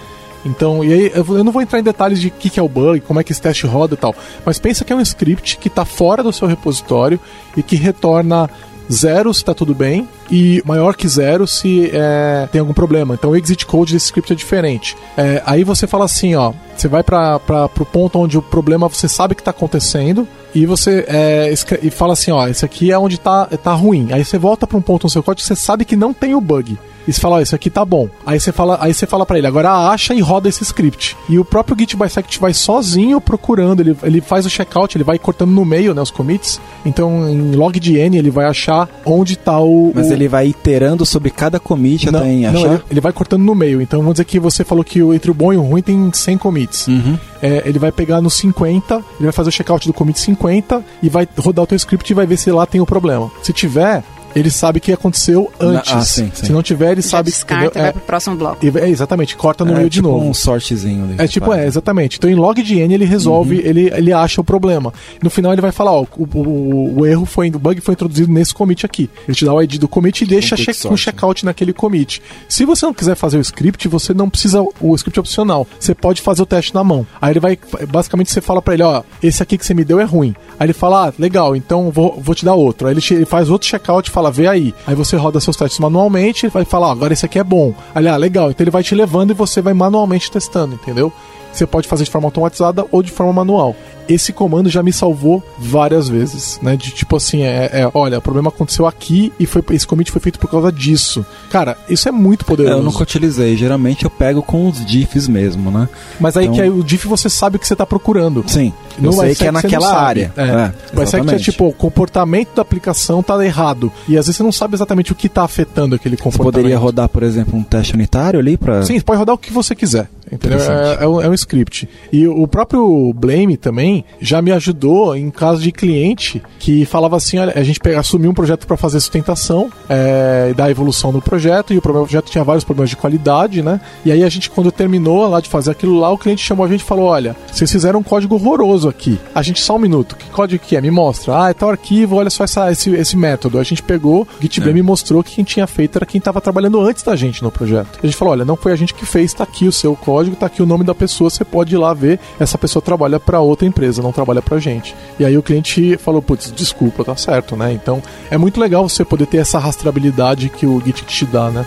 Então, e aí, eu não vou entrar em detalhes de o que, que é o bug, como é que esse teste roda e tal, mas pensa que é um script que está fora do seu repositório e que retorna zero se está tudo bem e maior que zero se é, tem algum problema. Então o exit code desse script é diferente. É, aí você fala assim, ó, você vai para o ponto onde o problema você sabe que está acontecendo e você é, e fala assim, ó, esse aqui é onde tá, tá ruim. Aí você volta para um ponto no seu código que você sabe que não tem o bug. E você fala, ó, isso aqui tá bom. Aí você fala, aí você fala para ele, agora acha e roda esse script. E o próprio Git Bisect vai sozinho procurando, ele, ele faz o checkout, ele vai cortando no meio, né, os commits. Então, em log de N, ele vai achar onde tá o... Mas o... ele vai iterando sobre cada commit não, até em achar? Não, ele, ele, vai cortando no meio. Então, vamos dizer que você falou que entre o bom e o ruim tem 100 commits. Uhum. É, ele vai pegar no 50, ele vai fazer o checkout do commit 50 e vai rodar o teu script e vai ver se lá tem o problema. Se tiver, ele sabe que aconteceu antes. Ah, sim, sim. Se não tiver, ele Já sabe descarta que. e vai pro próximo bloco. É, exatamente, corta no é, meio tipo de novo. um sortezinho ali. É tipo, Vai. é, exatamente. Então em log de N ele resolve, ele, ele acha o problema. No final ele vai falar, ó, o, o, o erro foi, o bug foi introduzido nesse commit aqui. Ele te dá o ID do commit e deixa check, sort, um checkout naquele commit. Se você não quiser fazer o script, você não precisa, o script é opcional. Você pode fazer o teste na mão. Aí ele vai, basicamente você fala pra ele, ó, esse aqui que você me deu é ruim. Aí ele fala, ah, legal, então vou, vou te dar outro. Aí ele, ele faz outro checkout e fala, vê aí. Aí você roda seus testes manualmente, vai falar, ó, agora esse aqui é bom. Ele, ah, legal. Então ele vai te levando e você vai manualmente testando, entendeu? Você pode fazer de forma automatizada ou de forma manual. Esse comando já me salvou várias vezes, né? De tipo assim, é, é, olha, o problema aconteceu aqui e foi, esse commit foi feito por causa disso. Cara, isso é muito É, poderoso. eu nunca utilizei. Geralmente eu pego com os diffs mesmo, né? Mas aí Então- que aí o diff você sabe o que você tá procurando. Sim. No eu sei que é você não naquela área. É. É, Bisect é exatamente. tipo, o comportamento da aplicação tá errado. E às vezes você não sabe exatamente o que tá afetando aquele Você comportamento. poderia rodar, por exemplo, um teste unitário ali pra. Sim, você pode rodar o que você quiser. Entendeu? Interessante. É, é um, é um script. E o próprio Blame também já me ajudou em caso de cliente que falava assim: olha, a gente pega, assumiu um projeto para fazer sustentação é, da evolução do projeto, e o projeto tinha vários problemas de qualidade, né? E aí a gente, quando terminou lá de fazer aquilo lá, o cliente chamou a gente e falou: olha, vocês fizeram um código horroroso aqui. A gente, só um minuto, que código que é? Me mostra. Ah, é tal arquivo, olha só essa, esse, esse método. A gente pegou, o Git Blame mostrou que quem tinha feito era quem estava trabalhando antes da gente no projeto. A gente falou: olha, não foi a gente que fez, tá aqui o seu código, tá aqui o nome da pessoa, você pode ir lá ver. Essa pessoa trabalha para outra empresa, não trabalha pra gente. E aí o cliente falou: putz, desculpa, tá certo, né? Então é muito legal você poder ter essa rastreabilidade que o Git te dá, né?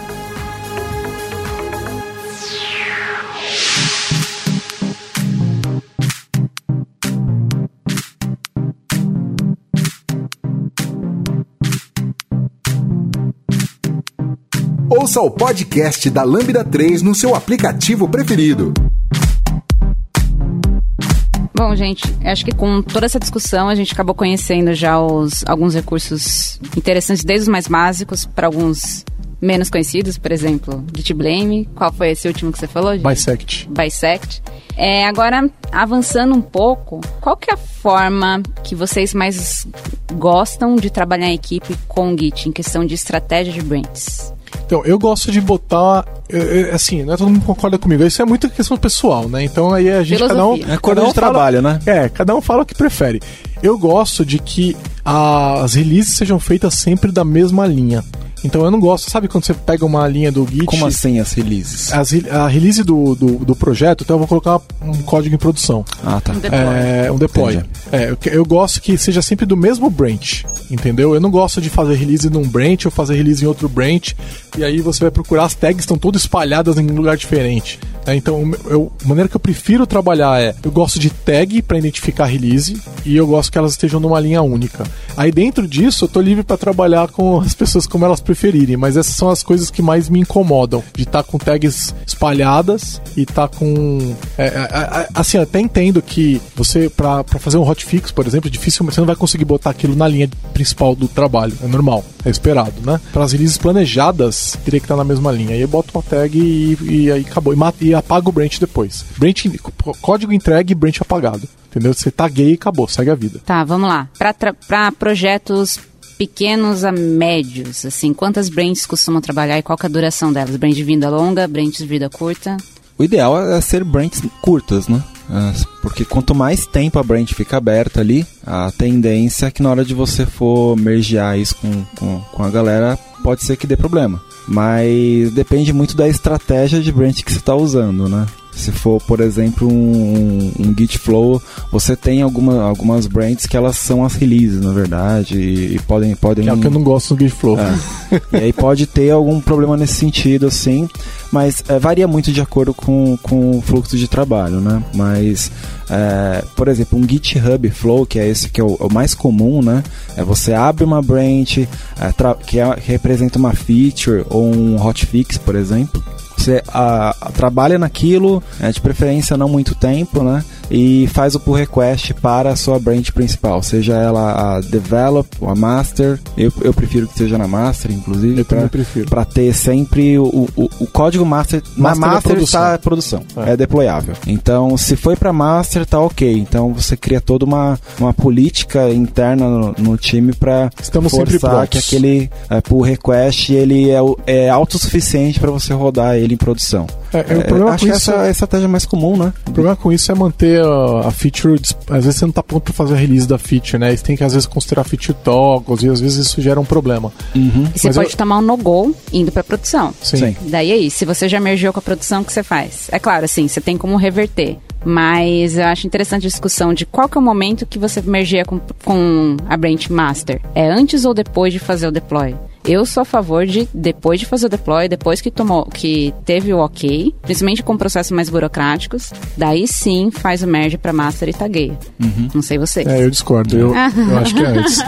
Ouça o podcast da Lambda 3 no seu aplicativo preferido. Bom, gente, acho que com toda essa discussão a gente acabou conhecendo já os, alguns recursos interessantes, desde os mais básicos para alguns menos conhecidos, por exemplo, Git Blame. Qual foi esse último que você falou? Git? Bisect. Bisect. É, agora, avançando um pouco, qual que é a forma que vocês mais gostam de trabalhar em equipe com o Git, em questão de estratégia de branches? Então, eu gosto de botar. Assim, não é todo mundo concorda comigo. Isso é muito questão pessoal, né? Então aí a gente cada um. Filosofia. É coisa cada um de trabalho, fala- né? É, cada um fala o que prefere. Eu gosto de que as releases sejam feitas sempre da mesma linha. Então eu não gosto, sabe quando você pega uma linha do Git. Como assim as releases? as a release do, do, do projeto, então eu vou colocar um código em produção. Ah, tá. Um deploy. É, um deploy. É, eu, que- eu gosto que seja sempre do mesmo branch, entendeu? Eu não gosto de fazer release num branch ou fazer release em outro branch, e aí você vai procurar, as tags estão todas espalhadas em um lugar diferente. né? então, eu, a maneira que eu prefiro trabalhar é, eu gosto de tag para identificar release, e eu gosto que elas estejam numa linha única. Aí dentro disso, eu tô livre para trabalhar com as pessoas como elas preferirem, mas essas são as coisas que mais me incomodam, de estar com tags espalhadas e estar com... é, é, é, assim, eu até entendo que você, para fazer um hotfix, por exemplo, é difícil, você não vai conseguir botar aquilo na linha principal do trabalho, é normal, é esperado, né? Para as releases planejadas, teria que estar na mesma linha. Aí eu boto uma tag e, e aí acabou, e, mata, e apaga o branch depois. Branch, código entregue, branch apagado. Entendeu? Você taguei e acabou, segue a vida. Tá, vamos lá. Para projetos pequenos a médios, assim, quantas branches costumam trabalhar e qual que é a duração delas? Branch de vida longa, branch de vida curta? O ideal é ser branches curtas, né? É, Porque quanto mais tempo a branch fica aberta ali, a tendência é que na hora de você for mergear isso com, com, com a galera, pode ser que dê problema. Mas depende muito da estratégia de branch que você está usando, né? Se for, por exemplo, um, um Git Flow, você tem alguma, algumas branches que elas são as releases, na verdade, e, e podem, podem... É o que eu não gosto do Git Flow. É. e aí pode ter algum problema nesse sentido, assim, mas é, varia muito de acordo com, com o fluxo de trabalho, né? Mas, é, por exemplo, um GitHub Flow, que é esse que é o, o mais comum, né? É você abre uma branch é, que, é, que representa uma feature ou um hotfix, por exemplo, você a, a, trabalha naquilo, é, de preferência não muito tempo, né? E faz o pull request para a sua branch principal, seja ela a develop ou a master. Eu, eu prefiro que seja na master, inclusive, para ter sempre o, o, o código master. master na master está produção, é. é deployável. Então, se foi para master, tá ok. Então você cria toda uma, uma política interna no, no time para forçar que aquele é, pull request ele é, é autossuficiente para você rodar ele em produção. É, é, o problema acho que essa é a estratégia mais comum, né? O problema com isso é manter a, a, feature. Às vezes você não tá pronto para fazer a release da feature, né? Você tem que às vezes considerar feature toggles e às vezes isso gera um problema. Uhum. E você Mas pode eu... tomar um no-go indo para produção. Sim. Sim. Daí aí, se você já mergiu com a produção, o que você faz? É claro, assim, você tem como reverter. Mas eu acho interessante a discussão de qual que é o momento que você mergia com, com a branch master. É antes ou depois de fazer o deploy? Eu sou a favor de, depois de fazer o deploy, depois que tomou, que teve o ok, principalmente com processos mais burocráticos, daí sim faz o merge para master e tagueia. Uhum. Não sei vocês. É, eu discordo. Eu, eu acho que é antes.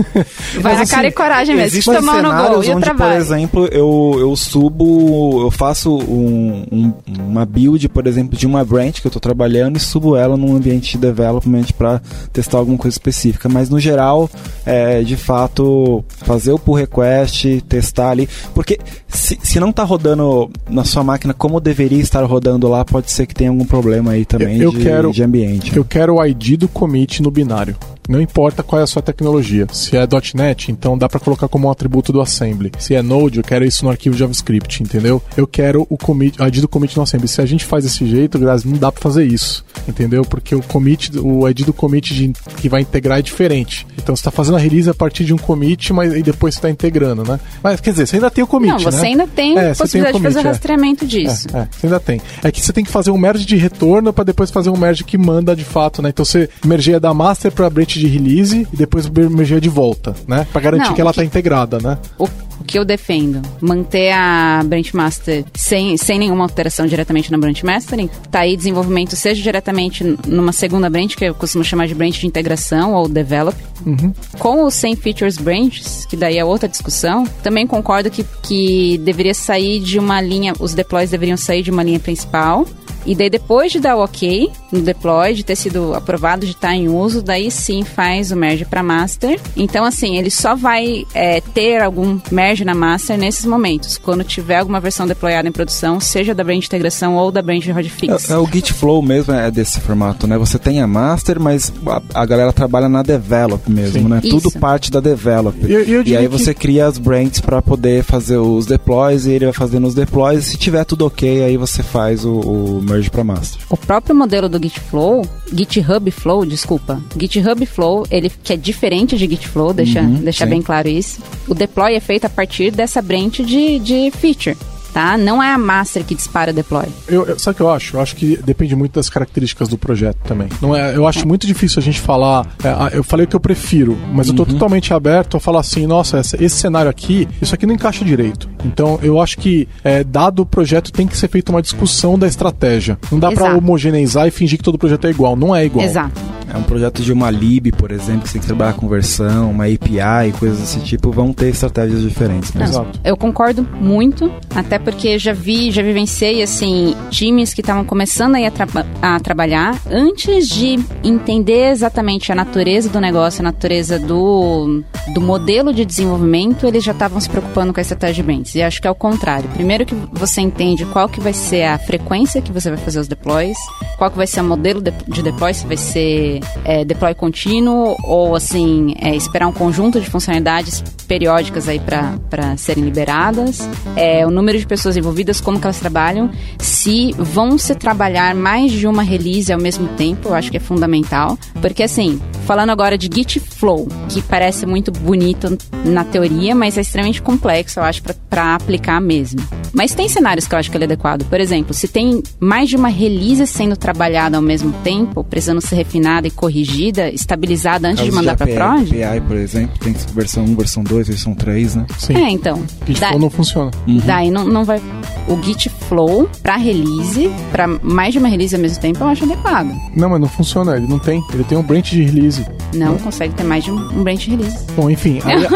Vai na assim, cara e coragem mesmo. Existe tomar no gol onde, e por exemplo, eu, eu subo, eu faço um, um, uma build, por exemplo, de uma branch que eu estou trabalhando e subo ela num ambiente de development para testar alguma coisa específica. Mas no geral, é, de fato, fazer o pull request teste, testar ali. Porque se, se não está rodando na sua máquina como deveria estar rodando lá, pode ser que tenha algum problema aí também eu, eu de, quero, de ambiente. Eu quero o ID do commit no binário. Não importa qual é a sua tecnologia. Se é .NET, então dá para colocar como um atributo do assembly. Se é Node, eu quero isso no arquivo JavaScript, entendeu? Eu quero o commit, ID do commit no assembly. Se a gente faz desse jeito, Grazi, não dá para fazer isso, entendeu? Porque o commit, o ID do commit de, que vai integrar é diferente. Então você está fazendo a release a partir de um commit, mas e depois você está integrando, né? Mas quer dizer, você ainda tem o commit, não, você né? ainda tem é, possibilidade commit, de fazer o é. rastreamento disso. É, é, você ainda tem. É que você tem que fazer um merge de retorno para depois fazer um merge que manda de fato, né? Então você mergeia da master para branch de release e depois merger de volta, né? Para garantir Não, que ela está integrada, né? O, o, que eu defendo, manter a branch master sem, sem nenhuma alteração diretamente na branch mastering, tá aí desenvolvimento seja diretamente numa segunda branch, que eu costumo chamar de branch de integração ou develop, uhum. com os 100 features branches, que daí é outra discussão, também concordo que, que deveria sair de uma linha, os deploys deveriam sair de uma linha principal, e daí depois de dar o ok no deploy, de ter sido aprovado, de estar em uso, daí sim faz o merge para master. Então assim, ele só vai é, ter algum merge na master nesses momentos, quando tiver alguma versão deployada em produção, seja da branch de integração ou da branch de hotfix. É, é, o Git Flow mesmo é desse formato, né? Você tem a master, mas a, a galera trabalha na develop mesmo, sim. né? Isso. Tudo parte da develop. Eu, eu e aí você cria as branches para poder fazer os deploys e ele vai fazendo os deploys. E se tiver tudo ok, aí você faz o, o merge para master. O próprio modelo do Git Flow, GitHub Flow, desculpa, GitHub Flow, ele que é diferente de Git Flow, deixa, uhum, deixa bem claro isso. O deploy é feito a partir dessa branch de, de feature tá? Não é a master que dispara o deploy. Eu, eu, sabe o que eu acho? Eu acho que depende muito das características do projeto também. Não é, eu acho muito difícil a gente falar. É, eu falei o que eu prefiro, mas uhum. eu tô totalmente aberto a falar assim: nossa, essa, esse cenário aqui, isso aqui não encaixa direito. Então eu acho que, é, dado o projeto, tem que ser feita uma discussão da estratégia. Não dá para homogeneizar e fingir que todo projeto é igual. Não é igual. Exato. É um projeto de uma lib, por exemplo, que tem que trabalhar com versão, uma API, coisas desse tipo, vão ter estratégias diferentes. Né? Exato. Eu concordo muito, até porque já vi, já vivenciei assim times que estavam começando a, tra a trabalhar antes de entender exatamente a natureza do negócio, a natureza do, do modelo de desenvolvimento, eles já estavam se preocupando com a estratégia de brands. E acho que é o contrário. Primeiro que você entende qual que vai ser a frequência que você vai fazer os deploys, qual que vai ser o modelo de, de deploy, se vai ser é, deploy contínuo ou assim é, esperar um conjunto de funcionalidades periódicas aí para serem liberadas, é, o número de pessoas envolvidas, como que elas trabalham, se vão se trabalhar mais de uma release ao mesmo tempo, eu acho que é fundamental, porque assim, falando agora de Git Flow, que parece muito bonito na teoria, mas é extremamente complexo, eu acho, para aplicar mesmo. Mas tem cenários que eu acho que ele é adequado. Por exemplo, se tem mais de uma release sendo trabalhada ao mesmo tempo, precisando ser refinada e corrigida, estabilizada antes de mandar para prod. API, por exemplo, tem versão 1, versão 2, versão 3, né? Sim. É, então. Git Flow não funciona. Uhum. Daí não, não vai. O Git Flow para release, para mais de uma release ao mesmo tempo, eu acho adequado. Não, mas não funciona. Ele não tem. Ele tem um branch de release. Não, consegue ter mais de um, um branch de release. Bom, enfim. Aí, a,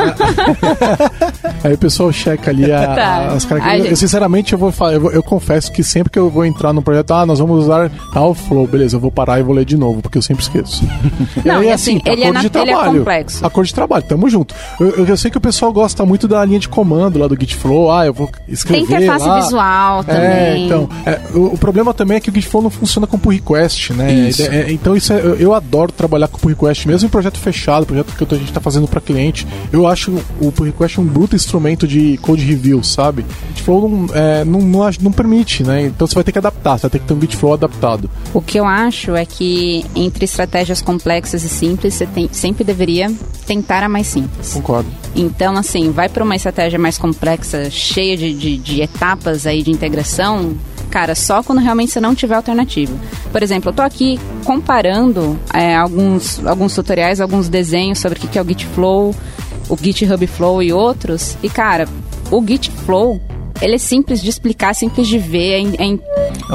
aí o pessoal checa ali a, tá. as características. Eu, sinceramente, eu vou falar, eu, eu, confesso que sempre que eu vou entrar no projeto, ah, nós vamos usar tal flow, beleza, eu vou parar e vou ler de novo, porque eu sempre esqueço. Não, e aí, assim, assim ele, é na, de trabalho, ele é complexo. Acordo de trabalho, tamo junto. Eu, eu, eu, sei que o pessoal gosta muito da linha de comando lá do Git Flow, ah, eu vou escrever Tem interface lá. visual é, também. É, então, é, o, o, problema também é que o Git Flow não funciona com pull request, né? Isso. É, então isso é, eu, eu, adoro trabalhar com pull request, mesmo em projeto fechado, projeto que a gente tá fazendo para cliente. Eu acho o pull request um bruto instrumento de code review, sabe? Git Flow não, é, não, não, não permite, né? Então você vai ter que adaptar, você vai ter que ter um Git Flow adaptado. O que eu acho é que entre estratégias complexas e simples, você tem, sempre deveria tentar a mais simples. Concordo. Então, assim, vai para uma estratégia mais complexa, cheia de, de, de etapas aí de integração, cara, só quando realmente você não tiver alternativa. Por exemplo, eu tô aqui comparando é, alguns, alguns tutoriais, alguns desenhos sobre o que é o Git Flow, o GitHub Flow e outros. E, cara, o Git Flow ele é simples de explicar, simples de ver, é, é, é,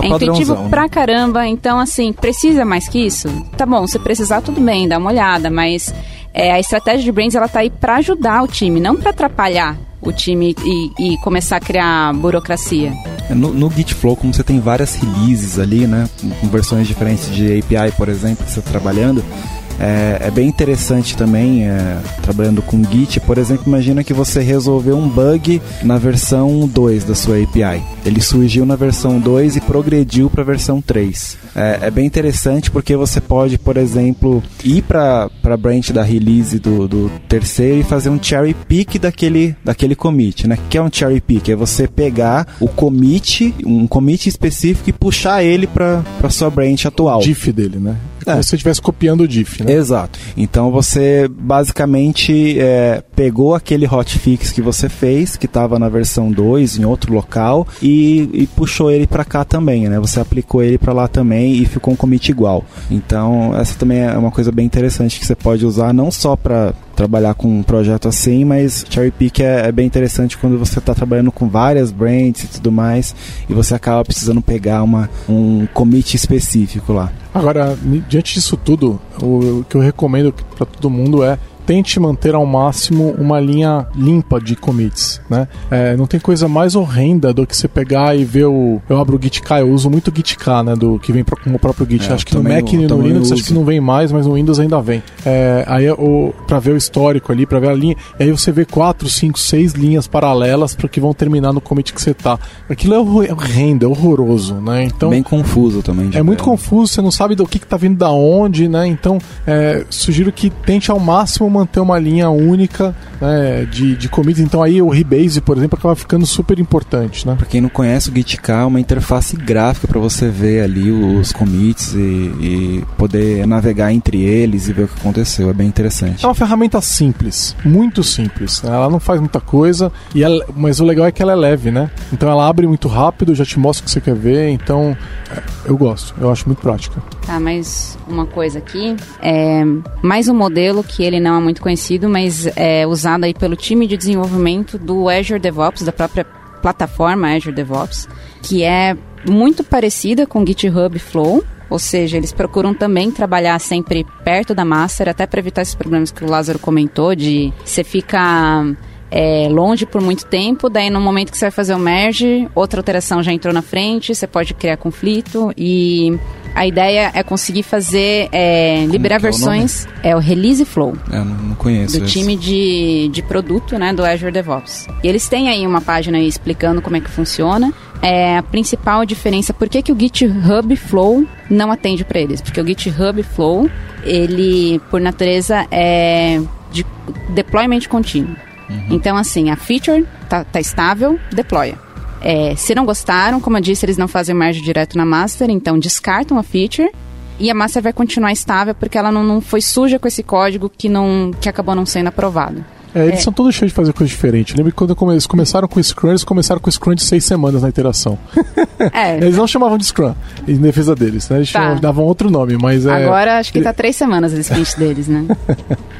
é intuitivo né? pra caramba. Então, assim, precisa mais que isso? Tá bom, se precisar, tudo bem, dá uma olhada, mas é, a estratégia de Brains ela tá aí para ajudar o time, não para atrapalhar o time e, e, começar a criar burocracia. É, no, no Gitflow, como você tem várias releases ali, né, com versões diferentes de API, por exemplo, que você está trabalhando, é, é bem interessante também, é, trabalhando com Git, por exemplo, imagina que você resolveu um bug na versão 2 da sua API. Ele surgiu na versão 2 e progrediu para a versão 3. É, é, bem interessante porque você pode, por exemplo, ir para a branch da release do, do terceiro e fazer um cherry pick daquele, daquele commit, né? O que é um cherry pick? É você pegar o commit, um commit específico e puxar ele para sua branch atual. Diff dele, né? É. Se você estivesse copiando o diff, né? Exato. Então você basicamente é, pegou aquele hotfix que você fez, que estava na versão 2 em outro local, e, e puxou ele para cá também, né? Você aplicou ele para lá também e ficou um commit igual. Então essa também é uma coisa bem interessante que você pode usar não só para trabalhar com um projeto assim, mas cherry pick é, é bem interessante quando você está trabalhando com várias brands e tudo mais, e você acaba precisando pegar uma, um commit específico lá. Agora, diante disso tudo, o, o que eu recomendo para todo mundo é tente manter ao máximo uma linha limpa de commits, né? É, não tem coisa mais horrenda do que você pegar e ver o... Eu abro o GitK, eu uso muito o GitK, né? Do, que vem com o próprio Git. É, acho que no Mac e no Linux acho que não vem mais, mas no Windows ainda vem. É, aí é o, pra ver o histórico ali, pra ver a linha, e aí você vê quatro, cinco, seis linhas paralelas para que vão terminar no commit que você tá. Aquilo é horrendo, é horroroso, né? Então, Bem confuso também. É muito confuso, você não sabe do que, que tá vindo da onde, né? Então, é, sugiro que tente ao máximo manter uma linha única né, de, de commits. Então aí o Rebase, por exemplo, acaba ficando super importante. Né? Para quem não conhece o GitK, é uma interface gráfica para você ver ali os commits e, e, poder navegar entre eles e ver o que aconteceu. É bem interessante. É uma ferramenta simples, muito simples. Ela não faz muita coisa, e ela, mas o legal é que ela é leve, né? Então ela abre muito rápido, já te mostra o que você quer ver. Então eu gosto, eu acho muito prática. Tá, mais uma coisa aqui. É, mais um modelo que ele não é muito conhecido, mas é usado aí pelo time de desenvolvimento do Azure DevOps, da própria plataforma Azure DevOps, que é muito parecida com GitHub Flow, ou seja, eles procuram também trabalhar sempre perto da master, até para evitar esses problemas que o Lázaro comentou, de você ficar é, longe por muito tempo, daí no momento que você vai fazer o merge, outra alteração já entrou na frente, você pode criar conflito e a ideia é conseguir fazer, é, liberar é versões. É o Release Flow. Eu não, não conheço. Do esse. time de, de produto, né, do Azure DevOps. E eles têm aí uma página aí explicando como é que funciona. é a principal diferença. Por que, que o GitHub Flow não atende para eles? Porque o GitHub Flow, ele, por natureza, é de deployment contínuo. Uhum. Então, assim, a feature tá, tá estável, deploya. É, se não gostaram, como eu disse, eles não fazem merge direto na master, então descartam a feature e a master vai continuar estável porque ela não, não foi suja com esse código que, não, que acabou não sendo aprovado. É, eles é. são todos cheios de fazer coisa diferente. Lembra que quando eles começaram com o Scrum, eles começaram com o Scrum de seis semanas na interação. É. eles não chamavam de Scrum, em defesa deles, né? Eles tá. chamavam, davam outro nome, mas é... Agora acho que tá três semanas o sprint deles, né?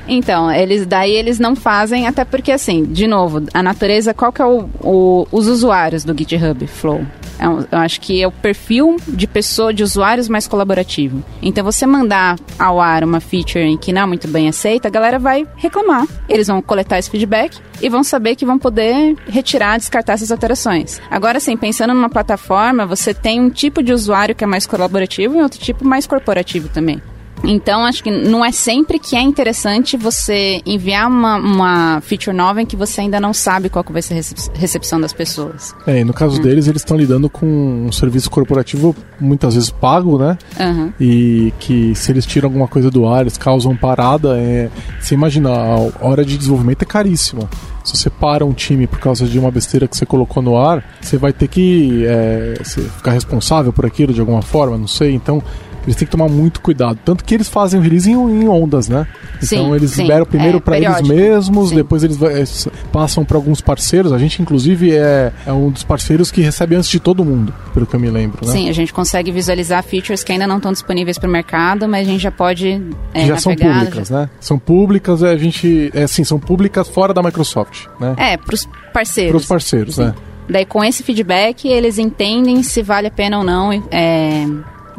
Então, eles daí eles não fazem, até porque assim, de novo, a natureza, qual que é o, o os usuários do GitHub Flow? É eu acho que é o perfil de pessoa, de usuários mais colaborativo. Então, você mandar ao ar uma feature que não é muito bem aceita, a galera vai reclamar. Eles vão coletar esse feedback e vão saber que vão poder retirar, descartar essas alterações. Agora, assim, pensando numa plataforma, você tem um tipo de usuário que é mais colaborativo e outro tipo mais corporativo também. Então, acho que não é sempre que é interessante você enviar uma, uma feature nova em que você ainda não sabe qual vai ser a recepção das pessoas. É, e no caso hum. deles, eles estão lidando com um serviço corporativo muitas vezes pago, né? Uhum. E que se eles tiram alguma coisa do ar, eles causam parada. É... Você imagina, a hora de desenvolvimento é caríssima. Se você para um time por causa de uma besteira que você colocou no ar, você vai ter que é, ficar responsável por aquilo de alguma forma, não sei. Então, eles têm que tomar muito cuidado. Tanto que eles fazem o release em, em ondas, né? Então sim, eles sim. liberam primeiro é, para eles mesmos, sim. depois eles é, passam para alguns parceiros. A gente, inclusive, é, é, um dos parceiros que recebe antes de todo mundo, pelo que eu me lembro. Né? Sim, a gente consegue visualizar features que ainda não estão disponíveis para o mercado, mas a gente já pode. É, já são públicas, já... né? São públicas, a gente. É assim, são públicas fora da Microsoft, né? É, para os parceiros. Para os parceiros, né? Daí, com esse feedback, eles entendem se vale a pena ou não é,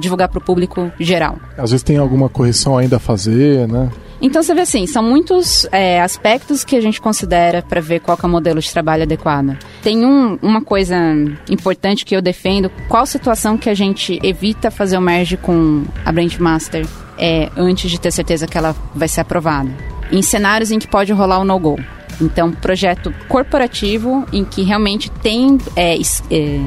divulgar para o público geral. Às vezes tem alguma correção ainda a fazer, né? Então você vê assim, são muitos é, aspectos que a gente considera para ver qual é o modelo de trabalho adequado. Tem um, uma coisa importante que eu defendo, qual situação que a gente evita fazer o merge com a Brand Master é, antes de ter certeza que ela vai ser aprovada. Em cenários em que pode rolar o no-go. Então, projeto corporativo em que realmente tem é, é,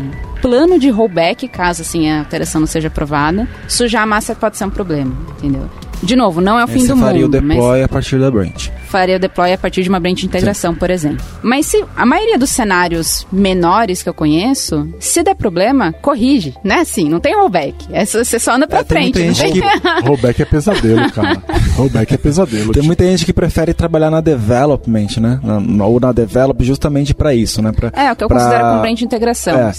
plano de rollback, caso assim a alteração não seja aprovada. Sujar a massa pode ser um problema, entendeu? De novo, não é o fim do mundo. faria o deploy mas... a partir da branch faria o deploy a partir de uma branch de integração, Sim. por exemplo. Mas se a maioria dos cenários menores que eu conheço, se der problema, corrige, né? Assim, não tem rollback. É, você só anda pra é, frente. Tem tem... Que... rollback é pesadelo, cara. rollback é pesadelo. Tem muita gente que prefere trabalhar na development, né? Na, ou na develop justamente para isso, né? Pra, é, o que eu pra... considero como branch de integração. É,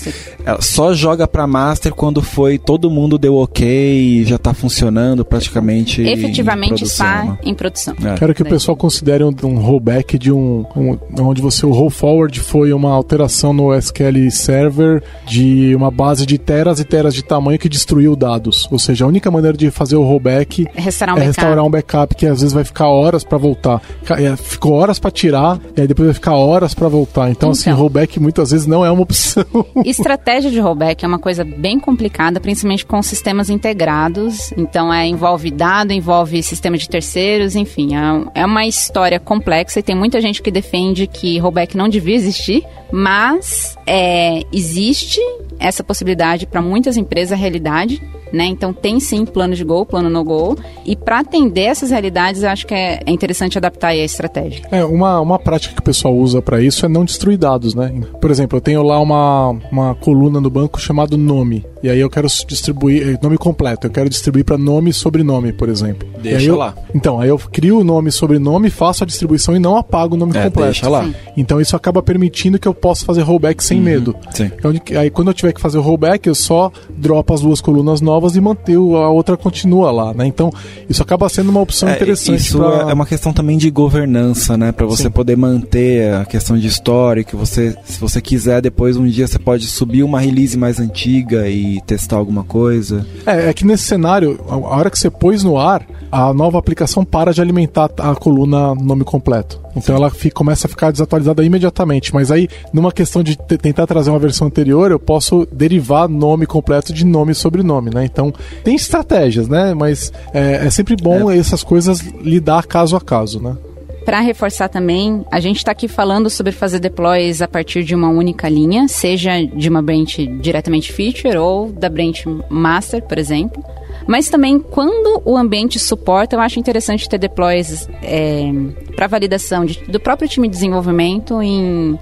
ela só joga pra master quando foi todo mundo deu ok e já tá funcionando praticamente. Efetivamente em produção, está né? em produção. É. Quero que o pessoal considere um, um rollback de um, um, onde você o roll forward foi uma alteração no SQL Server de uma base de teras e teras de tamanho que destruiu dados. Ou seja, a única maneira de fazer o rollback é restaurar um, é backup. restaurar um backup que às vezes vai ficar horas para voltar. É, ficou horas para tirar e aí depois vai ficar horas para voltar. Então, assim, então, assim, rollback muitas vezes não é uma opção. Estratégia de rollback é uma coisa bem complicada, principalmente com sistemas integrados. Então, é, envolve dado, envolve sistema de terceiros, enfim, é, é uma história complexa e tem muita gente que defende que rollback não devia existir, mas é, existe essa possibilidade para muitas empresas, a realidade. Né? Então tem sim plano de gol, plano no gol. E para atender essas realidades, eu acho que é, é interessante adaptar a estratégia. É, uma, uma prática que o pessoal usa para isso é não destruir dados, né? Por exemplo, eu tenho lá uma, uma coluna no banco chamado nome. E aí eu quero distribuir é, nome completo, eu quero distribuir para nome e sobrenome, por exemplo. Deixa eu, lá. Então, aí eu crio o nome e sobrenome, faço a distribuição e não apago o nome é, completo. Deixa lá. Sim. Então isso acaba permitindo que eu possa fazer rollback sem uhum. medo. Sim. Então, aí quando eu tiver que fazer o rollback, eu só dropo as duas colunas novas e manter a outra continua lá, né? Então, isso acaba sendo uma opção é, interessante. Isso pra... é uma questão também de governança, né? Para você Sim. poder manter a questão de história, que você, se você quiser, depois um dia você pode subir uma release mais antiga e testar alguma coisa. É, é que nesse cenário, a hora que você pôs no ar, a nova aplicação para de alimentar a coluna nome completo. Então ela fica, começa a ficar desatualizada imediatamente. Mas aí, numa questão de tentar trazer uma versão anterior, eu posso derivar nome completo de nome e sobrenome, né? Então tem estratégias, né? Mas é, é sempre bom é. essas coisas lidar caso a caso, né? Para reforçar também, a gente está aqui falando sobre fazer deploys a partir de uma única linha, seja de uma branch diretamente feature ou da branch master, por exemplo. Mas também, quando o ambiente suporta, eu acho interessante ter deploys é, para validação de, do próprio time de desenvolvimento em,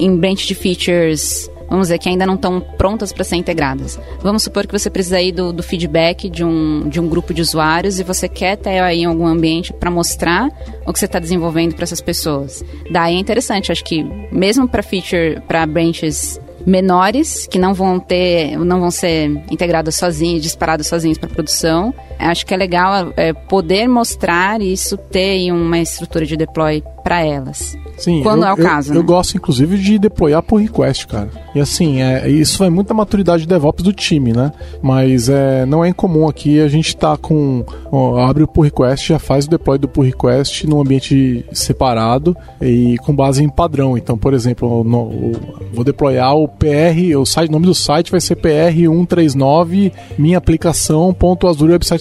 em branch de features vamos dizer, que ainda não estão prontas para ser integradas. Vamos supor que você precisa aí do, do, feedback de um, de um grupo de usuários e você quer ter aí algum ambiente para mostrar o que você está desenvolvendo para essas pessoas. Daí é interessante, acho que mesmo para feature, para branches menores que não vão ter, não vão ser integrados sozinhos, disparados sozinhos para produção. Acho que é legal é, poder mostrar isso, ter uma estrutura de deploy para elas. Sim, quando eu, é o eu, caso. Eu né? gosto, inclusive, de deployar por request, cara. E assim, é, isso vai muito da maturidade de DevOps do time, né? Mas é, não é incomum aqui a gente tá com. Ó, abre o pull request, já faz o deploy do pull request num ambiente separado e com base em padrão. Então, por exemplo, no, vou deployar o PR, o, site, o nome do site vai ser PR139 minha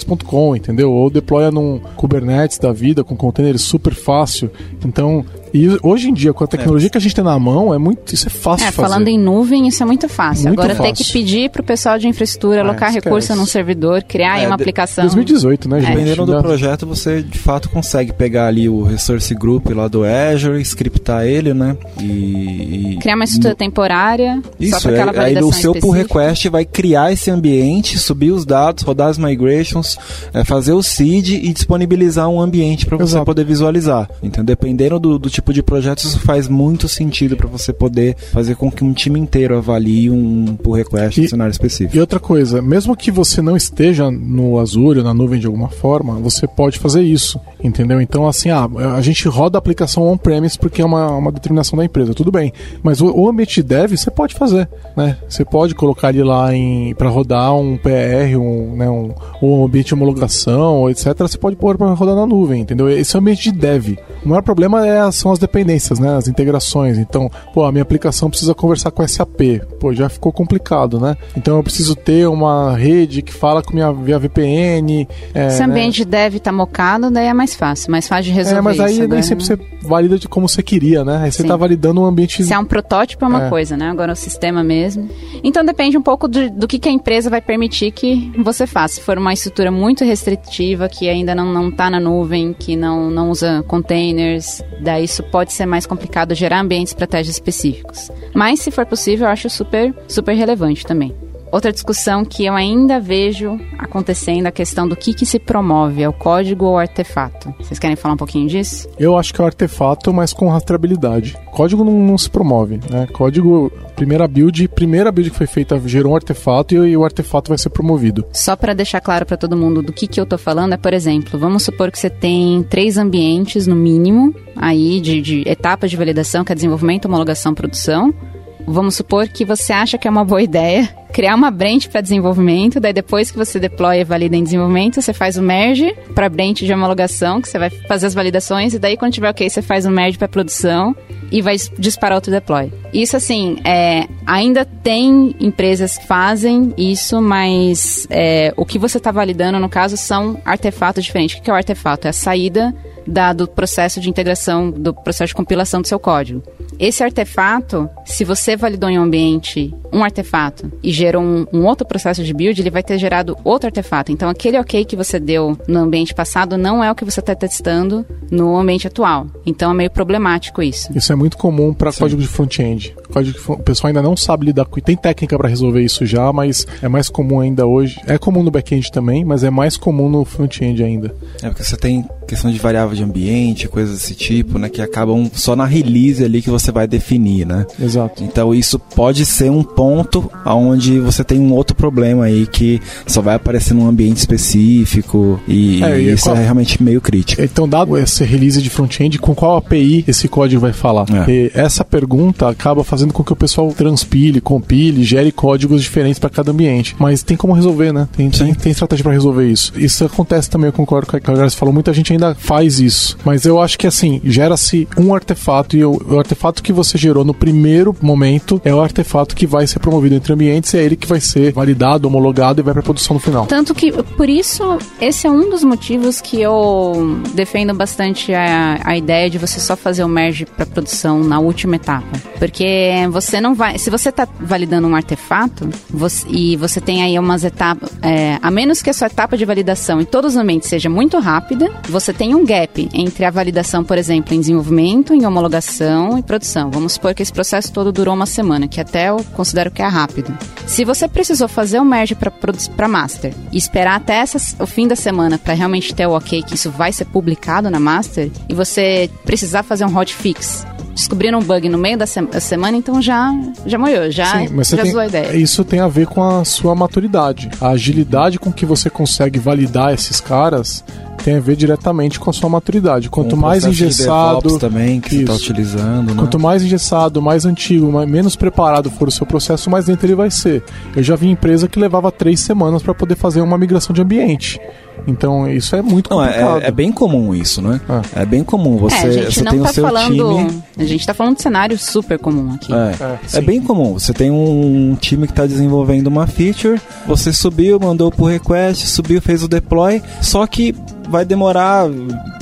aplicação.azurewebsites.com, entendeu? Ou deploya num Kubernetes da vida com container super fácil. Então, e hoje em dia, com a tecnologia é. que a gente tem na mão, é muito, isso é fácil é, de fazer. Falando em nuvem, isso é muito fácil. Muito Agora fácil. ter que pedir para o pessoal de infraestrutura alocar esquece. recurso num servidor, criar É, uma de- aplicação. 2018, né, gente? Dependendo do projeto, você de fato consegue pegar ali o resource group lá do Azure, scriptar ele, né? E. e- Criar uma estrutura temporária, só Isso, para aquela é, aí validação o seu pull request vai criar esse ambiente, subir os dados, rodar as migrations, é, fazer o seed e disponibilizar um ambiente para você poder visualizar. Então, dependendo do, do tipo de projeto, isso faz muito sentido para você poder fazer com que um time inteiro avalie um pull request E- no cenário específico. E outra coisa, mesmo que você não esteja no Azure ou na nuvem de alguma forma, você pode fazer isso, entendeu? Então, assim, ah, a gente roda a aplicação on-premise porque é uma, uma determinação da empresa, tudo bem. Mas o, o ambiente de dev você pode fazer, né? Você pode colocar ele lá para rodar um PR, um, né, um, um ambiente de homologação, etc. Você pode pôr para rodar na nuvem, entendeu? Esse é o ambiente de dev. O maior problema é, são as dependências, né? As integrações. Então, pô, a minha aplicação precisa conversar com SAP. Pô, já ficou complicado, né? Então eu preciso ter uma rede que fala com minha via VPN. É, Se o ambiente de dev tá mocado, daí é mais fácil, mais fácil de né? resolver É, mas aí nem Agora, sempre você valida de como você queria, né? Aí você Sim. tá validando um ambiente. Se é um protótipo é uma É. coisa, né? Agora o sistema mesmo. Então depende um pouco do, do que, que a empresa vai permitir que você faça. Se for uma estrutura muito restritiva, que ainda não, não tá na nuvem, que não, não usa containers, daí isso pode ser mais complicado gerar ambientes para testes específicos. Mas se for possível, eu acho super, super relevante também. Outra discussão que eu ainda vejo acontecendo é a questão do que, que se promove, é o código ou o artefato. Vocês querem falar um pouquinho disso? Eu acho que é um artefato, mas com rastreabilidade. Código não, não se promove, né? Código, primeira build, primeira build que foi feita gerou um artefato e, e o artefato vai ser promovido. Só para deixar claro para todo mundo do que, que eu tô falando, é, por exemplo, vamos supor que você tem três ambientes, no mínimo, aí de, de etapas de validação, que é desenvolvimento, homologação, produção. Vamos supor que você acha que é uma boa ideia criar uma branch para desenvolvimento, daí depois que você deploy e valida em desenvolvimento, você faz o merge para branch de homologação, que você vai fazer as validações, e daí quando tiver ok, você faz o merge para produção e vai disparar outro deploy. Isso assim, é, ainda tem empresas que fazem isso, mas é, o que você está validando no caso são artefatos diferentes. O que é o artefato? É a saída da, do processo de integração, do processo de compilação do seu código. Esse artefato, se você validou em um ambiente um artefato e gerou um, um, outro processo de build, ele vai ter gerado outro artefato. Então, aquele ok que você deu no ambiente passado não é o que você está testando no ambiente atual. Então, é meio problemático isso. Isso é muito comum para código de front-end. Código que o pessoal ainda não sabe lidar com. Tem técnica para resolver isso já, mas é mais comum ainda hoje. É comum no back-end também, mas é mais comum no front-end ainda. É porque você tem questão de variável de ambiente, coisas desse tipo, né, que acabam só na release ali que você vai definir, né? Exato. Então isso pode ser um ponto onde você tem um outro problema aí que só vai aparecer num ambiente específico e, É, e e isso qual- é realmente meio crítico. Então, dado esse release de front-end, com qual API esse código vai falar? É. E essa pergunta acaba fazendo com que o pessoal transpile, compile, gere códigos diferentes para cada ambiente. Mas tem como resolver, né? Tem, tem, tem estratégia para resolver isso. Isso acontece também, eu concordo com o que a Graça falou. Muita gente ainda faz isso. Mas eu acho que assim, gera-se um artefato e o, o, artefato que você gerou no primeiro momento é o artefato que vai ser promovido entre ambientes e é ele que vai ser validado, homologado e vai para produção no final. Tanto que, por isso, esse é um dos motivos que eu defendo bastante a, a ideia de você só fazer o merge para produção na última etapa. Porque você não vai. Se você está validando um artefato você, e você tem aí umas etapas. É, a menos que a sua etapa de validação em todos os ambientes seja muito rápida, você tem um gap entre a validação, por exemplo, em desenvolvimento, em homologação e produção. Vamos supor que esse processo todo durou uma semana, que até eu considero que é rápido. Se você precisou fazer o merge para master e esperar até o fim da semana para realmente ter o ok que isso vai ser publicado na master e você precisar fazer um hotfix descobriram um bug no meio da semana, então já, já morreu, já, Sim, mas já tem, a ideia. Isso tem a ver com a sua maturidade. A agilidade com que você consegue validar esses caras tem a ver diretamente com a sua maturidade. Quanto mais engessado. também que está utilizando. Né? Quanto mais engessado, mais antigo, mais, menos preparado for o seu processo, mais lento ele vai ser. Eu já vi empresa que levava três semanas para poder fazer uma migração de ambiente. Então isso é muito Não, é, complicado. É, é, bem comum isso, né? É, é bem comum. Você, é, a gente você não tem tá o seu falando, time. A gente está falando de cenário super comum aqui. É, é, é bem comum. Você tem um time que está desenvolvendo uma feature, você subiu, mandou por request, subiu, fez o deploy, só que vai demorar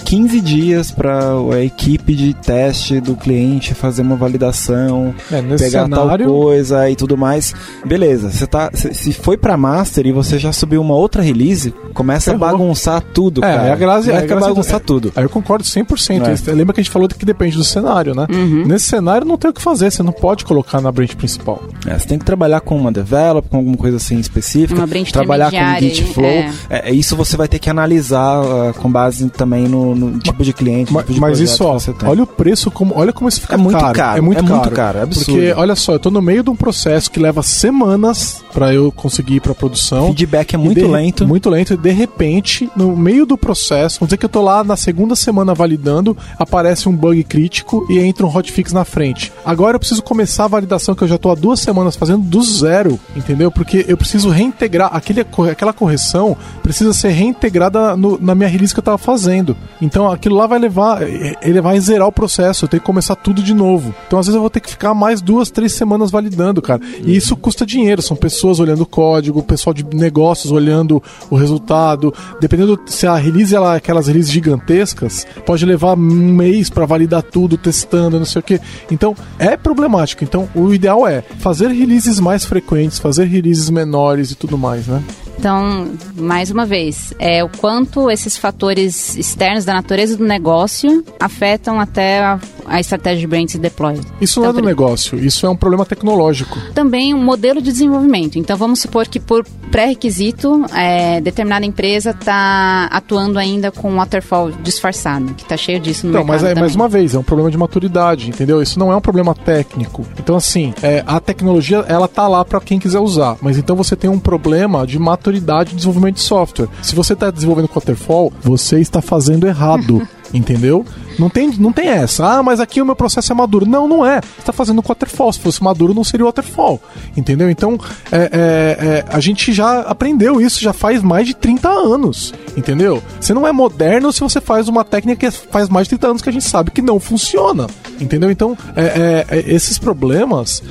15 dias para a equipe de teste do cliente fazer uma validação, é, pegar cenário... tal coisa e tudo mais. Beleza, você tá, se foi para master e você já subiu uma outra release, começa Ferrou. a bagunçar tudo, é, cara. É a graça, é a bagunçar é, tudo. Aí eu concordo 100%. É. Lembra que a gente falou que depende do cenário, né? Uhum. Nesse cenário não tem o que fazer, você não pode colocar na branch principal. É, você tem que trabalhar com uma develop, com alguma coisa assim específica, uma branch trabalhar com Git Flow. É. é. isso você vai ter que analisar uh, com base também no, no tipo de cliente. Mas, tipo de mas isso, ó, olha o preço, como, olha como isso fica é muito caro. caro. É muito é caro. Muito caro, é absurdo. Porque, olha só, eu tô no meio de um processo que leva semanas para eu conseguir ir pra produção. Feedback é muito de, lento. Muito lento. E de repente, no meio do processo, vamos dizer que eu tô lá na segunda semana validando, aparece um bug crítico e entra um hotfix na frente. Agora eu preciso começar a validação que eu já tô há duas semanas fazendo do zero, entendeu? Porque eu preciso reintegrar aquele, aquela correção precisa ser reintegrada no, na minha release que eu tava fazendo. Então aquilo lá vai levar, ele vai zerar o processo, eu tenho que começar tudo de novo. Então às vezes eu vou ter que ficar mais duas, três semanas validando, cara. E isso custa dinheiro, são pessoas olhando o código, pessoal de negócios olhando o resultado. Dependendo se a release ela é aquelas releases gigantescas, pode levar um mês para validar tudo, testando, não sei o que. Então é problemático. Então o ideal é fazer releases mais frequentes, fazer releases menores e tudo mais, né? Então, mais uma vez, é o quanto esses fatores externos da natureza do negócio afetam até a, a estratégia de brands deploy. Isso então, não é do negócio, isso é um problema tecnológico. Também um modelo de desenvolvimento. Então, vamos supor que por pré-requisito, é, determinada empresa está atuando ainda com waterfall disfarçado, que está cheio disso no então, mercado mas é, também. mais uma vez, é um problema de maturidade, entendeu? Isso não é um problema técnico. Então, assim, é, a tecnologia, ela tá lá para quem quiser usar, mas então você tem um problema de maturidade maturidade de desenvolvimento de software. Se você está desenvolvendo Waterfall, você está fazendo errado. entendeu? Não tem, não tem essa. Ah, mas aqui o meu processo é maduro. Não, não é. Você está fazendo com waterfall. Se fosse maduro, não seria waterfall. Entendeu? Então, é, é, é, a gente já aprendeu isso já faz mais de 30 anos. Entendeu? Você não é moderno se você faz uma técnica que faz mais de 30 anos que a gente sabe que não funciona. Entendeu? Então, é, é, é esses problemas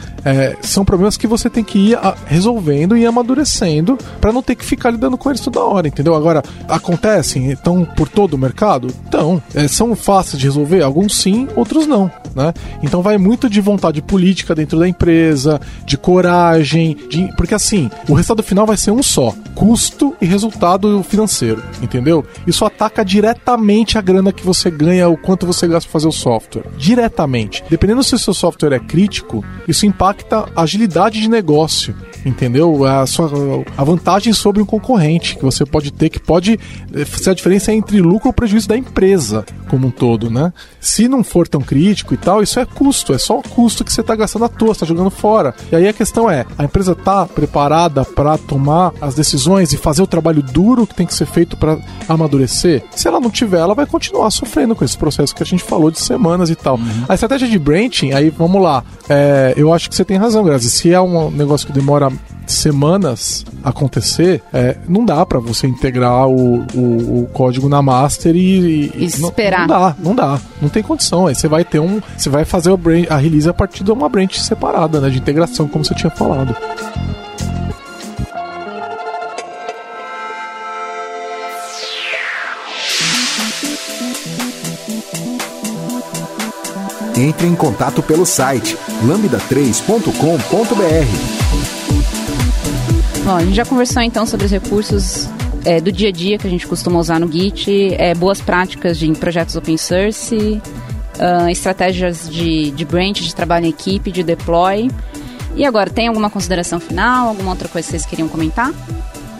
são problemas que você tem que ir resolvendo e amadurecendo para não ter que ficar lidando com eles toda hora. Entendeu? Agora, acontecem, estão por todo o mercado? Então, são fáceis de resolver? Alguns sim, outros não. Né? Então vai muito de vontade política dentro da empresa, de coragem, de... porque assim, o resultado final vai ser um só: custo e resultado financeiro, entendeu? Isso ataca diretamente a grana que você ganha, o quanto você gasta para fazer o software. Diretamente. Dependendo se o seu software é crítico, isso impacta a agilidade de negócio entendeu? A sua a vantagem sobre um concorrente que você pode ter, que pode eh, ser a diferença entre lucro ou prejuízo da empresa como um todo, né? Se não for tão crítico e tal, isso é custo, é só o custo que você está gastando à toa, está jogando fora. E aí a questão é, a empresa está preparada para tomar as decisões e fazer o trabalho duro que tem que ser feito para amadurecer? Se ela não tiver, ela vai continuar sofrendo com esse processo que a gente falou de semanas e tal. Uhum. A estratégia de branching, aí vamos lá, é, eu acho que você tem razão, Grazi. Se é um negócio que demora semanas acontecer, é, não dá para você integrar o, o, o, código na master e, e esperar. Não, não, dá, não dá, não tem condição. Aí você vai ter um, você vai fazer branch, a release a partir de uma branch separada, né, de integração, como você tinha falado. Entre em contato pelo site lambda3.com.br. Bom, a gente já conversou então sobre os recursos é, do dia a dia que a gente costuma usar no Git, é, boas práticas de, em projetos open source, uh, estratégias de, de branch, de trabalho em equipe, de deploy. E agora, tem alguma consideração final? Alguma outra coisa que vocês queriam comentar?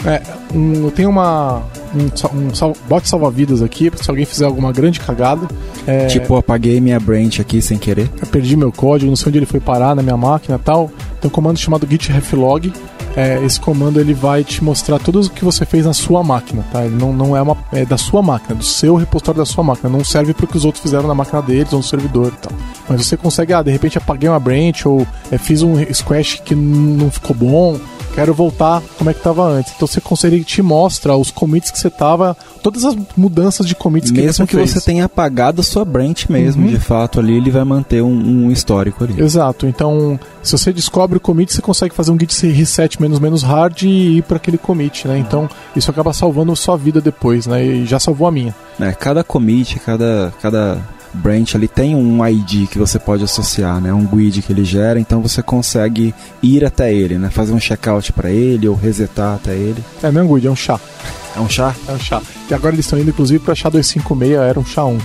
É, um, eu tenho uma, um, um sal, bote salva-vidas aqui, se alguém fizer alguma grande cagada. É, tipo, apaguei minha branch aqui sem querer. Eu perdi meu código, não sei onde ele foi parar na minha máquina e tal. Tem um comando chamado git reflog. É, esse comando ele vai te mostrar tudo o que você fez na sua máquina, tá? Ele não, não é uma é da sua máquina, do seu repositório da sua máquina. Não serve para o que os outros fizeram na máquina deles ou no servidor e tal. Mas você consegue, ah, de repente apaguei uma branch ou é, fiz um squash que não ficou bom quero voltar como é que estava antes. Então você consegue te mostra os commits que você tava, todas as mudanças de commits mesmo que você que você tenha apagado a sua branch mesmo, uhum. de fato ali ele vai manter um, um, histórico ali. Exato. Então, se você descobre o commit, você consegue fazer um git reset menos menos hard e ir para aquele commit, né? Então, isso acaba salvando a sua vida depois, né? E já salvou a minha. É, cada commit, cada cada branch ali tem um ID que você pode associar, né? Um GUID que ele gera, então você consegue ir até ele, né? Fazer um checkout para ele ou resetar até ele. É, não é um GUID, é um chá. É um chá? É um chá. E agora eles estão indo inclusive para chá 256, era um chá 1. Uhum.